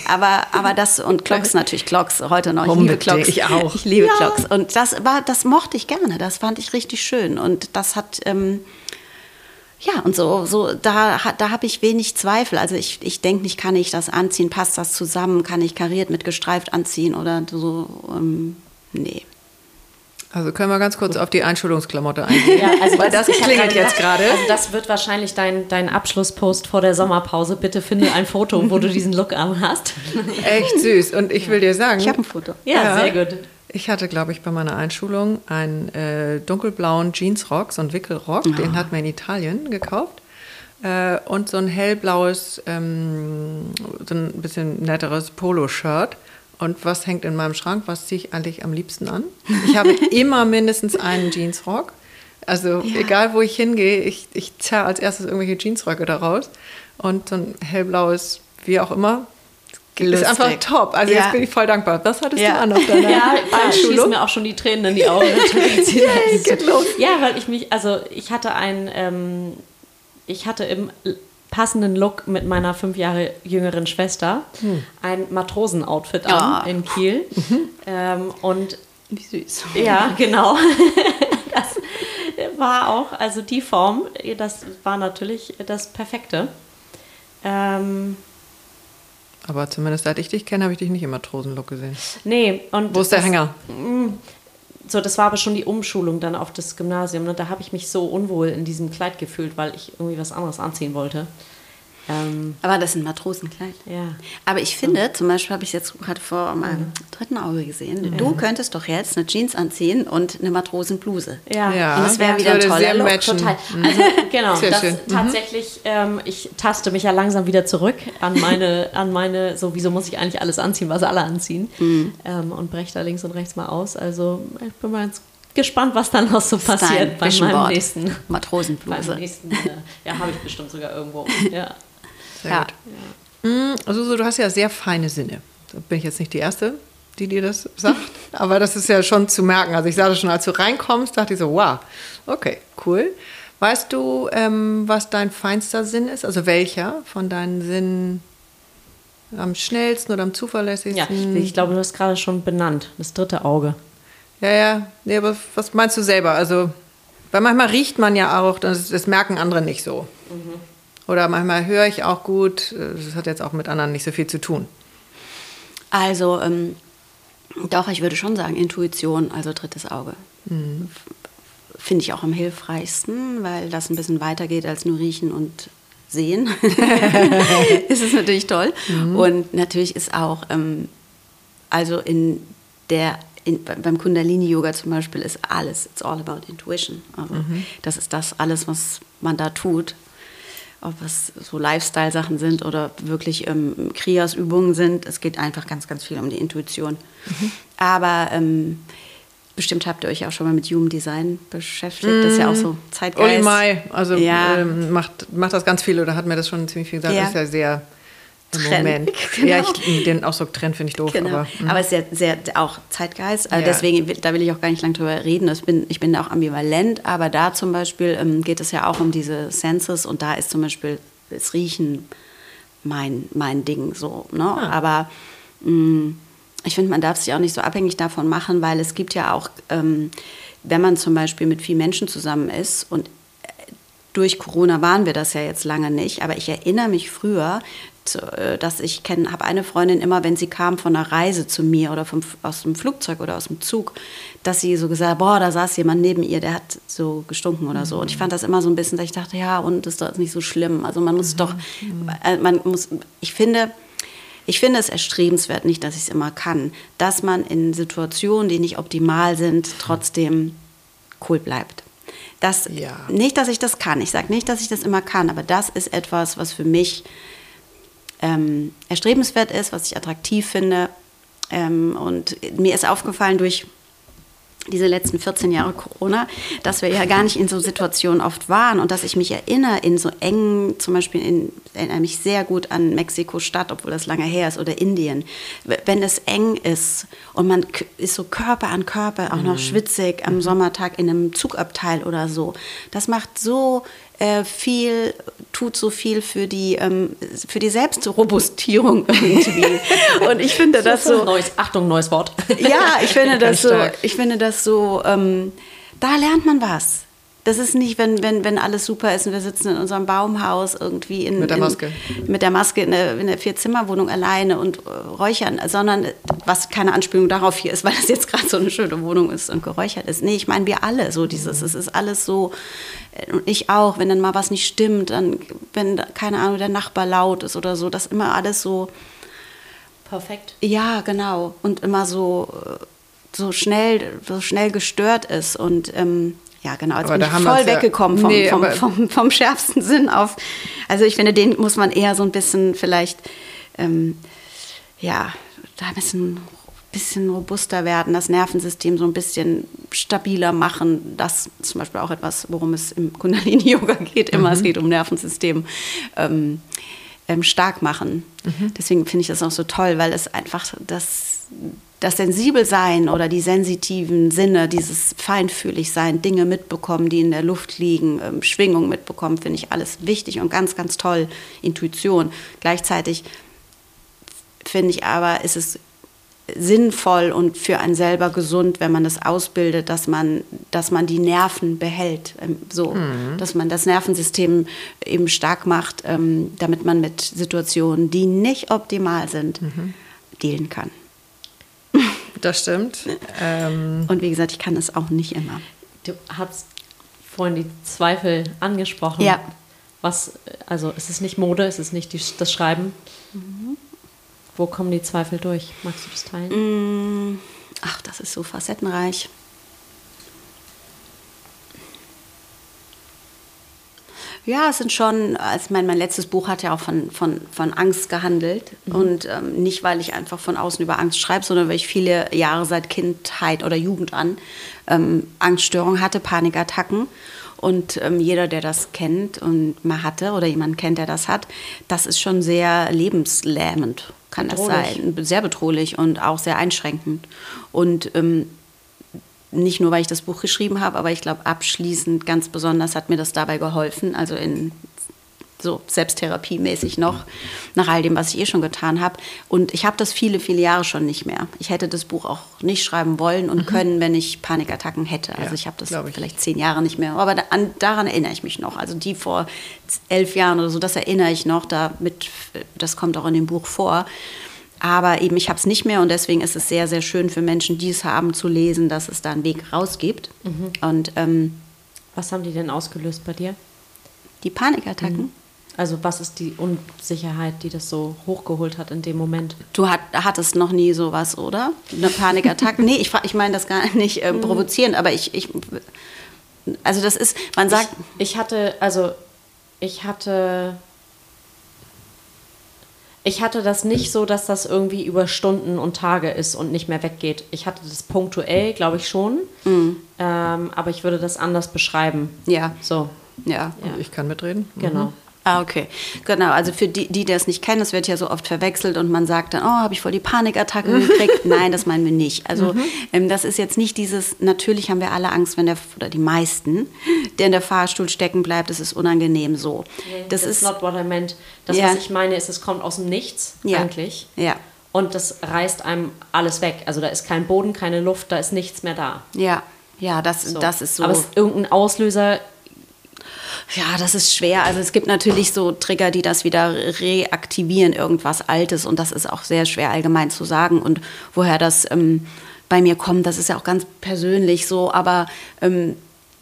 aber aber das und Clocks natürlich Clocks heute noch ich liebe Clocks ich auch ich liebe ja. Clocks und das war das mochte ich gerne das fand ich richtig schön und das hat ähm, ja, und so, so da, da habe ich wenig Zweifel. Also ich, ich denke nicht, kann ich das anziehen, passt das zusammen, kann ich kariert mit gestreift anziehen oder so. Ähm, nee. Also können wir ganz kurz auf die Einschulungsklamotte eingehen. Ja, also Weil das hab klingelt gerade jetzt gedacht, gerade. Also das wird wahrscheinlich dein, dein Abschlusspost vor der Sommerpause. Bitte finde ein Foto, wo du diesen Look an hast. Echt süß. Und ich will dir sagen, Ich habe ein Foto. Ja, Ja. sehr gut. ich hatte, glaube ich, bei meiner Einschulung einen äh, dunkelblauen Jeansrock, so einen Wickelrock, den hat man in Italien gekauft. Äh, und so ein hellblaues, ähm, so ein bisschen netteres Poloshirt. Und was hängt in meinem Schrank? Was ziehe ich eigentlich am liebsten an? Ich habe immer mindestens einen Jeansrock. Also egal, wo ich hingehe, ich, ich zerre als erstes irgendwelche Jeansröcke daraus. Und so ein hellblaues, wie auch immer, ist Lustig. einfach top. Also Ja. jetzt bin ich voll dankbar. Was hattest Ja. du an auf deiner Ja, da schießen mir auch schon die Tränen in die Augen. Yay, geht los. Ja, weil ich mich, also ich hatte ein, ähm, ich hatte im passenden Look mit meiner fünf Jahre jüngeren Schwester ein Matrosenoutfit an Oh. in Kiel. Ähm, und Wie süß. ja, genau. Das war auch, also die Form, das war natürlich das Perfekte. Ähm, Aber zumindest seit ich dich kenne, habe ich dich nicht im Matrosenlook gesehen. nee, und Wo ist der das- Hänger? So, das war aber schon die Umschulung dann auf das Gymnasium. Ne? Da habe ich mich so unwohl in diesem Kleid gefühlt, weil ich irgendwie was anderes anziehen wollte. Ähm, Aber das ist ein Matrosenkleid. ja. Aber ich finde, zum Beispiel habe ich jetzt gerade vor meinem dritten Auge gesehen, du könntest doch jetzt eine Jeans anziehen und eine Matrosenbluse. Ja, Ja. Und das wäre wieder ein toller sehr Look. matchen. total. Also genau, Sehr das schön. Mhm. tatsächlich, ähm, ich taste mich ja langsam wieder zurück an meine, an meine, so wieso muss ich eigentlich alles anziehen, was alle anziehen. Mhm. Ähm, und breche da links und rechts mal aus. Also ich bin mal ganz gespannt, was dann noch so passiert dein bei meinem nächsten. Beim Matrosenbluse. nächsten, äh, ja, habe ich bestimmt sogar irgendwo. Ja. Sehr Ja. gut. Mm, Also so, du hast ja sehr feine Sinne. Da bin ich jetzt nicht die Erste, die dir das sagt, aber das ist ja schon zu merken. Also ich sah das schon, als du reinkommst, dachte ich so, wow, okay, cool. Weißt du, ähm, was dein feinster Sinn ist? Also welcher von deinen Sinnen am schnellsten oder am ja, zuverlässigsten? ich glaube, du hast gerade schon benannt, das dritte Auge. Ja, ja. Nee, aber was meinst du selber? Also, weil manchmal riecht man ja auch, das, das merken andere nicht so. Oder manchmal höre ich auch gut. Das hat jetzt auch mit anderen nicht so viel zu tun. Also, ähm, doch, ich würde schon sagen, Intuition, also drittes Auge. Finde ich auch am hilfreichsten, weil das ein bisschen weiter geht als nur riechen und sehen. ist es natürlich toll. Und natürlich ist auch, ähm, also in der, in, beim Kundalini-Yoga zum Beispiel ist alles, it's all about intuition. Also das ist das alles, was man da tut. Ob es so Lifestyle-Sachen sind oder wirklich ähm, Kriyas-Übungen sind. Es geht einfach ganz, ganz viel um die Intuition. Aber ähm, bestimmt habt ihr euch auch schon mal mit Human Design beschäftigt. Das ist ja auch so Zeitgeist. Uli Mai, also Ja. ähm, macht, macht das ganz viel oder hat mir das schon ziemlich viel gesagt. Ja. Das ist ja sehr Trend, Moment. genau. Ja, ich, den Ausdruck Trend finde ich doof. Genau. Aber, Aber, es ist ja sehr, auch Zeitgeist. Also Ja. Deswegen, da will ich auch gar nicht lange drüber reden. Ich bin, ich bin da auch ambivalent, aber da zum Beispiel ähm, geht es ja auch um diese Senses und da ist zum Beispiel das Riechen mein, mein Ding so. Ne? Ah. Aber mh, ich finde, man darf sich auch nicht so abhängig davon machen, weil es gibt ja auch, ähm, wenn man zum Beispiel mit vielen Menschen zusammen ist und durch Corona waren wir das ja jetzt lange nicht, aber ich erinnere mich früher, äh, dass ich kenne, habe eine Freundin immer, wenn sie kam von einer Reise zu mir oder vom, aus dem Flugzeug oder aus dem Zug, dass sie so gesagt, boah, da saß jemand neben ihr, der hat so gestunken oder so. Und ich fand das immer so ein bisschen, dass ich dachte, ja, und das ist doch nicht so schlimm. Also man muss doch, äh, man muss, ich finde, ich finde es erstrebenswert, nicht, dass ich es immer kann, dass man in Situationen, die nicht optimal sind, trotzdem cool bleibt. Das, Ja. Nicht, dass ich das kann. Ich sage nicht, dass ich das immer kann, aber das ist etwas, was für mich ähm, erstrebenswert ist, was ich attraktiv finde. Ähm, und mir ist aufgefallen durch diese letzten 14 Jahre Corona, dass wir ja gar nicht in so Situationen oft waren und dass ich mich erinnere in so engen, zum Beispiel in, erinnere mich sehr gut an Mexiko-Stadt, obwohl das lange her ist, oder Indien. Wenn es eng ist und man ist so Körper an Körper, auch noch schwitzig am Sommertag in einem Zugabteil oder so, das macht so äh, viel, tut so viel für die, ähm, für die Selbstrobustierung irgendwie. Und ich finde das so, Neues, Achtung, neues Wort. ja, ich finde das so, ich finde das so, ähm, da lernt man was. Das ist nicht, wenn, wenn, wenn alles super ist und wir sitzen in unserem Baumhaus irgendwie in, Mit der Maske. In, mit der Maske in der, in der Vierzimmerwohnung alleine und äh, räuchern, sondern was keine Anspielung darauf hier ist, weil das jetzt gerade so eine schöne Wohnung ist und geräuchert ist. Nee, ich meine, wir alle so dieses, es ist alles so, äh, und ich auch, wenn dann mal was nicht stimmt, dann, wenn, keine Ahnung, der Nachbar laut ist oder so, das immer alles so, Perfekt. ja, genau. Und immer so, äh, so schnell, so schnell gestört ist. Und ähm, ja, genau. Jetzt Aber bin da ich voll weggekommen vom, Nee, vom, vom, vom schärfsten Sinn auf. Also ich finde, den muss man eher so ein bisschen vielleicht, ähm, ja, da ein bisschen, bisschen robuster werden, das Nervensystem so ein bisschen stabiler machen. Das ist zum Beispiel auch etwas, worum es im Kundalini-Yoga geht. Immer, Mhm. es geht um Nervensystem. Ähm, ähm, stark machen. Mhm. Deswegen finde ich das auch so toll, weil es einfach das, das Sensibelsein oder die sensitiven Sinne, dieses Feinfühligsein, Dinge mitbekommen, die in der Luft liegen, ähm, Schwingung mitbekommen, finde ich alles wichtig und ganz, ganz toll. Intuition. Gleichzeitig finde ich aber, ist es sinnvoll und für einen selber gesund, wenn man das ausbildet, dass man, dass man die Nerven behält, ähm, so, dass man das Nervensystem eben stark macht, ähm, damit man mit Situationen, die nicht optimal sind, dealen kann. Das stimmt. Ähm, Und wie gesagt, ich kann es auch nicht immer. Du hast vorhin die Zweifel angesprochen. Ja. Was, also ist es nicht Mode, ist es nicht die, das Schreiben? Wo kommen die Zweifel durch? Magst du das teilen? Mm, Ach, das ist so facettenreich. Ja, es sind schon, also mein, mein letztes Buch hat ja auch von, von, von Angst gehandelt. Und ähm, nicht, weil ich einfach von außen über Angst schreibe, sondern weil ich viele Jahre seit Kindheit oder Jugend an ähm, Angststörungen hatte, Panikattacken. Und ähm, jeder, der das kennt und mal hatte oder jemand kennt, der das hat, das ist schon sehr lebenslähmend, kann das Bedrohlich. sein. Sehr bedrohlich und auch sehr einschränkend. Und ähm, nicht nur, weil ich das Buch geschrieben habe, aber ich glaube, abschließend ganz besonders hat mir das dabei geholfen, also in so selbsttherapiemäßig noch, nach all dem, was ich eh schon getan habe. Und ich habe das viele, viele Jahre schon nicht mehr. Ich hätte das Buch auch nicht schreiben wollen und können, wenn ich Panikattacken hätte. Also Ja, ich habe das vielleicht zehn Jahre nicht mehr. Aber an, daran erinnere ich mich noch. Also die vor elf Jahren oder so, das erinnere ich noch. Damit, das kommt auch in dem Buch vor. Aber eben, ich habe es nicht mehr und deswegen ist es sehr, sehr schön für Menschen, die es haben, zu lesen, dass es da einen Weg raus gibt. Und ähm, Was haben die denn ausgelöst bei dir? die Panikattacken, Also was ist die Unsicherheit, die das so hochgeholt hat in dem Moment? du hat, hattest noch nie sowas, oder? Eine Panikattacke? nee, ich, ich meine das gar nicht äh, provozierend, aber ich, ich, also das ist, man sagt, Ich, ich hatte, also ich hatte, ich hatte das nicht so, dass das irgendwie über Stunden und Tage ist und nicht mehr weggeht. Ich hatte das punktuell, glaube ich schon, ähm, aber ich würde das anders beschreiben. ja, So, ja. Ja. Ich kann mitreden. genau. Ah, okay. Genau, also für die, die das nicht kennen, es wird ja so oft verwechselt und man sagt dann, oh, habe ich voll die Panikattacke gekriegt. Nein, das meinen wir nicht. Also ähm, das ist jetzt nicht dieses, natürlich haben wir alle Angst, wenn der, oder die meisten, der in der Fahrstuhl stecken bleibt, das ist unangenehm so. Das That's ist, not what I meant. Das, Ja. was ich meine, ist, es kommt aus dem Nichts Ja. eigentlich. ja, Und das reißt einem alles weg. Also da ist kein Boden, keine Luft, da ist nichts mehr da. ja, ja, das, So. das ist so. Aber es ist irgendein Auslöser. Ja, das ist schwer. Also es gibt natürlich so Trigger, die das wieder reaktivieren, irgendwas Altes. Und das ist auch sehr schwer allgemein zu sagen. Und woher das ähm, bei mir kommt, das ist ja auch ganz persönlich so. Aber ähm,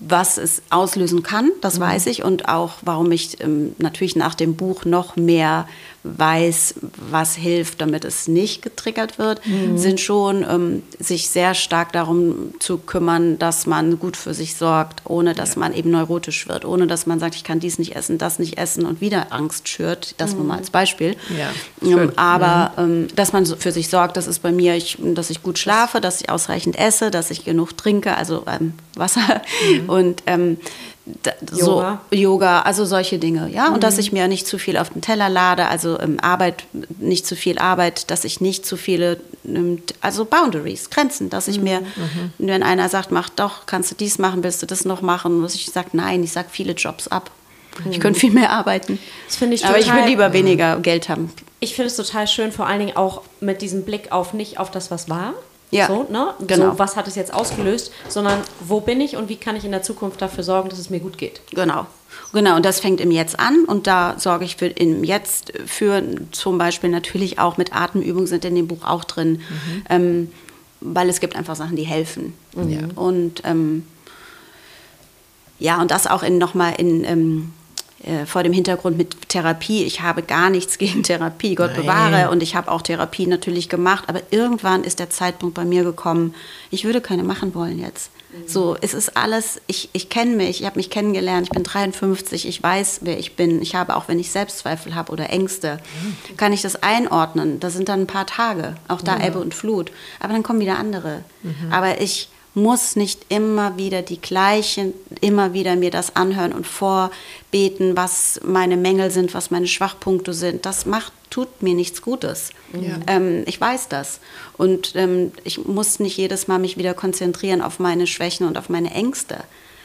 was es auslösen kann, das weiß ich. Und auch, warum ich ähm, natürlich nach dem Buch noch mehr weiß, was hilft, damit es nicht getriggert wird, sind schon ähm, sich sehr stark darum zu kümmern, dass man gut für sich sorgt, ohne dass man eben neurotisch wird, ohne dass man sagt, ich kann dies nicht essen, das nicht essen und wieder Angst schürt. Das nur mal als Beispiel. Ja, ähm, aber ähm, dass man für sich sorgt, das ist bei mir, ich, dass ich gut schlafe, dass ich ausreichend esse, dass ich genug trinke, also Wasser und ähm, da, Yoga. so Yoga, also solche Dinge, ja. Und dass ich mir nicht zu viel auf den Teller lade, also ähm, Arbeit, nicht zu viel Arbeit, dass ich nicht zu viele, ähm, also Boundaries, Grenzen, dass ich mir, wenn einer sagt, mach doch, kannst du dies machen, willst du das noch machen, muss ich sagen, nein, ich sag viele Jobs ab. Ich könnte viel mehr arbeiten. Das finde ich Aber ich will total- lieber weniger Geld haben. Ich finde es total schön, vor allen Dingen auch mit diesem Blick auf nicht auf das, was war, Ja, so, ne? genau. so, was hat es jetzt ausgelöst, sondern wo bin ich und wie kann ich in der Zukunft dafür sorgen, dass es mir gut geht. Genau. Genau, und das fängt im Jetzt an und da sorge ich für im Jetzt für zum Beispiel natürlich auch mit Atemübungen sind in dem Buch auch drin, ähm, weil es gibt einfach Sachen, die helfen. Und ähm, ja, und das auch in nochmal in ähm, äh, vor dem Hintergrund mit Therapie. Ich habe gar nichts gegen Therapie, Gott Nein. bewahre. Und ich habe auch Therapie natürlich gemacht. Aber irgendwann ist der Zeitpunkt bei mir gekommen, ich würde keine machen wollen jetzt. So, es ist alles, ich, ich kenne mich, ich habe mich kennengelernt, ich bin 53, ich weiß, wer ich bin. Ich habe, auch wenn ich Selbstzweifel habe oder Ängste, kann ich das einordnen. Das sind dann ein paar Tage, auch da Ebbe und Flut. Aber dann kommen wieder andere. Aber ich muss nicht immer wieder die gleichen, immer wieder mir das anhören und vorbeten, was meine Mängel sind, was meine Schwachpunkte sind. Das macht, tut mir nichts Gutes. Ja. Ähm, ich weiß das. Und ähm, ich muss nicht jedes Mal mich wieder konzentrieren auf meine Schwächen und auf meine Ängste.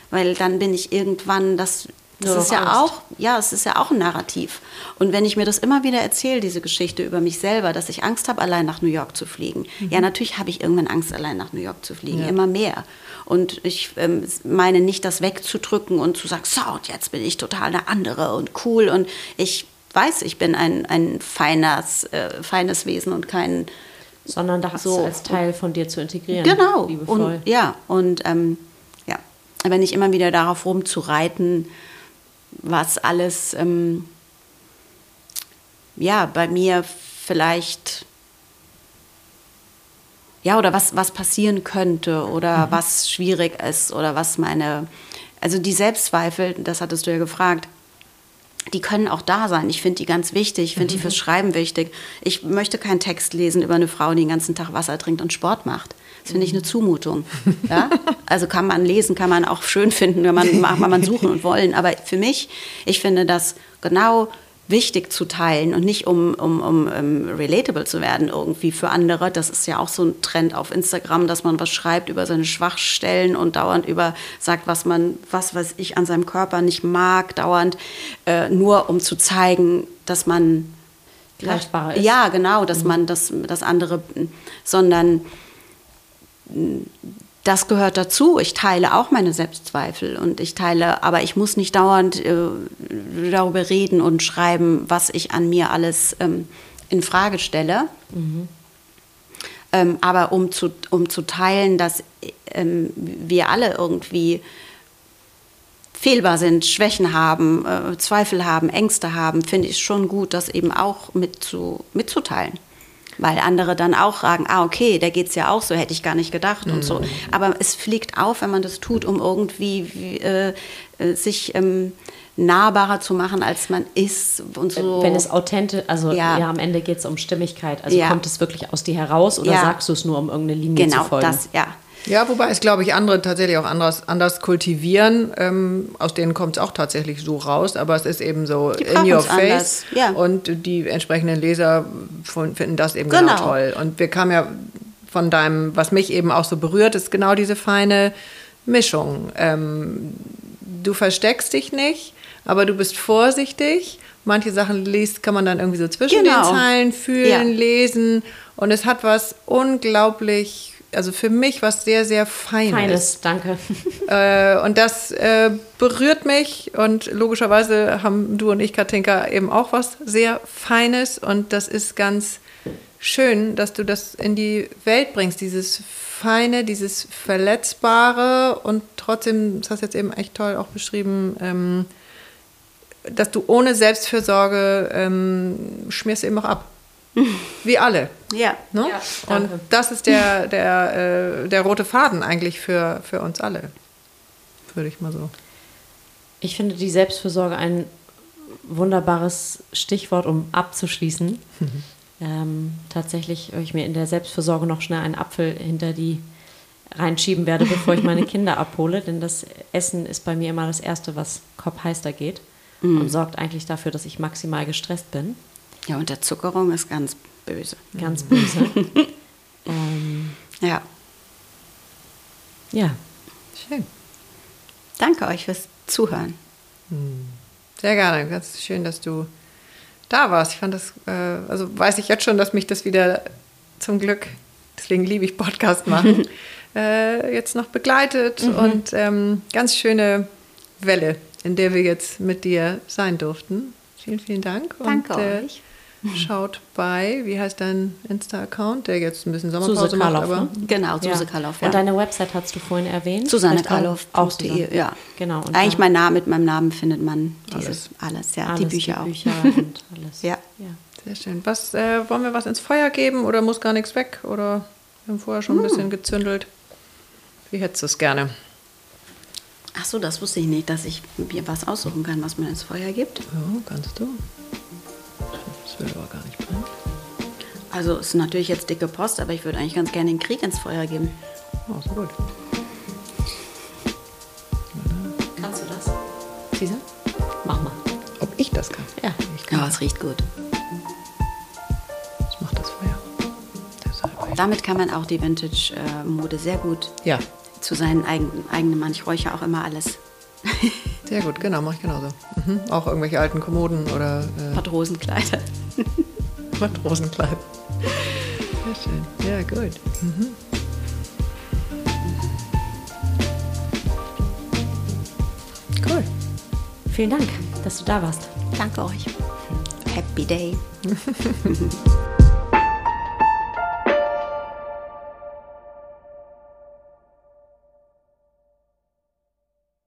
Weil dann bin ich irgendwann, das, das Nur ist ja Angst. auch, ja, es ist ja auch ein Narrativ. Und wenn ich mir das immer wieder erzähle, diese Geschichte über mich selber, dass ich Angst habe, allein nach New York zu fliegen. Ja, natürlich habe ich irgendwann Angst, allein nach New York zu fliegen, Ja. immer mehr. Und ich ähm, meine nicht, das wegzudrücken und zu sagen, so, und jetzt bin ich total eine andere und cool. Und ich weiß, ich bin ein, ein feines, äh, feines Wesen und kein Sondern das So. als Teil von dir zu integrieren. Genau. Liebevoll. Und, ja, und ähm, ja, aber nicht immer wieder darauf rumzureiten, was alles ähm, ja bei mir vielleicht ja oder was was passieren könnte oder was schwierig ist oder was meine also die Selbstzweifel, das hattest du ja gefragt. Die können auch da sein. Ich finde die ganz wichtig. Ich finde die fürs Schreiben wichtig. Ich möchte keinen Text lesen über eine Frau, die den ganzen Tag Wasser trinkt und Sport macht. Das finde ich eine Zumutung. Ja? Also kann man lesen, kann man auch schön finden, wenn man, mag man suchen und wollen. Aber für mich, ich finde das genau wichtig zu teilen und nicht um, um, um, um relatable zu werden irgendwie für andere. Das ist ja auch so ein Trend auf Instagram, dass man was schreibt über seine Schwachstellen und dauernd über sagt, was man, was weiß ich an seinem Körper nicht mag, dauernd äh, nur um zu zeigen, dass man Greifbarer ist. Ja, genau, dass man das, das andere, sondern das gehört dazu. Ich teile auch meine Selbstzweifel und ich teile, aber ich muss nicht dauernd äh, darüber reden und schreiben, was ich an mir alles ähm, in Frage stelle. Ähm, aber um zu, um zu teilen, dass ähm, wir alle irgendwie fehlbar sind, Schwächen haben, äh, Zweifel haben, Ängste haben, finde ich es schon gut, das eben auch mit zu, mitzuteilen. Weil andere dann auch sagen, ah, okay, der geht es ja auch so, hätte ich gar nicht gedacht und so. Aber es fliegt auf, wenn man das tut, um irgendwie wie, äh, äh, sich ähm, nahbarer zu machen, als man ist und so. Wenn es authentisch, also ja, Ja. am Ende geht es um Stimmigkeit. Also Ja. kommt es wirklich aus dir heraus oder Ja. sagst du es nur, um irgendeine Linie genau zu folgen? das, ja. Ja, wobei es, glaube ich, andere tatsächlich auch anders, anders kultivieren. Ähm, aus denen kommt es auch tatsächlich so raus, aber es ist eben so in your face. ja. Und die entsprechenden Leser finden das eben genau. Genau. toll. Und wir kamen ja von deinem, was mich eben auch so berührt, ist genau diese feine Mischung. Ähm, du versteckst dich nicht, aber du bist vorsichtig. Manche Sachen liest, kann man dann irgendwie so zwischen Genau. den Zeilen fühlen, Ja. lesen. Und es hat was unglaublich, also für mich was sehr, sehr Feines. Feines, danke. Äh, und das äh, berührt mich. Und logischerweise haben du und ich, Katinka, eben auch was sehr Feines. Und das ist ganz schön, dass du das in die Welt bringst. Dieses Feine, dieses Verletzbare. Und trotzdem, das hast du jetzt eben echt toll auch beschrieben, ähm, dass du ohne Selbstfürsorge ähm, schmierst eben auch ab. Wie alle. Ja. Ne? Ja, und danke. das ist der, der, äh, der rote Faden eigentlich für, für uns alle. Würde ich mal so. Ich finde die Selbstfürsorge ein wunderbares Stichwort, um abzuschließen. Ähm, tatsächlich, ob ich mir in der Selbstfürsorge noch schnell einen Apfel hinter die reinschieben werde, bevor ich meine Kinder abhole, denn das Essen ist bei mir immer das Erste, was kopfheißer geht und sorgt eigentlich dafür, dass ich maximal gestresst bin. Ja, Unterzuckerung ist ganz böse. Ganz böse. ähm, Ja. ja, Schön. Danke euch fürs Zuhören. Sehr gerne. Ganz schön, dass du da warst. Ich fand das, äh, also weiß ich jetzt schon, dass mich das wieder zum Glück deswegen liebe ich Podcast machen, äh, jetzt noch begleitet Mhm. und ähm, ganz schöne Welle, in der wir jetzt mit dir sein durften. Vielen, vielen Dank. Danke und, äh, euch. Schaut bei, wie heißt dein Insta-Account, der jetzt ein bisschen Sommerpause Suse macht, Karloff, aber ne? Genau, Suse Ja. Karloff. Ja. Und deine Website hast du vorhin erwähnt. Susanne Vielleicht auch- auch Karloff.de, Susanne. ja. Genau. und Eigentlich mein Name, mit meinem Namen findet man Alles. dieses alles, ja, alles, die Bücher auch. Bücher und alles. Ja. ja. Sehr schön. Was, äh, wollen wir was ins Feuer geben oder muss gar nichts weg? Oder wir haben vorher Hm. schon ein bisschen gezündelt. Wie hättest du es gerne? Ach so, das wusste ich nicht, dass ich mir was aussuchen kann, was man ins Feuer gibt. Ja, kannst du. Das will aber gar nicht brennen. Also es ist natürlich jetzt dicke Post, aber ich würde eigentlich ganz gerne den Krieg ins Feuer geben. Oh, so gut. Kannst du das? Cesar? Mach mal. Ob ich das kann? Ja. Ich kann. Ja, es riecht gut. Das macht das Feuer. Deshalb. Damit kann man auch die Vintage-Mode sehr gut Ja, zu seinen eigenen, eigenen Mann. Ich räuche auch immer alles. sehr gut. Genau, mache ich genauso. Mhm. Auch irgendwelche alten Kommoden oder äh, Matrosenkleider. Matrosenkleid. Sehr schön. Ja, gut. Mhm. Cool. Vielen Dank, dass du da warst. Danke euch. Happy Day.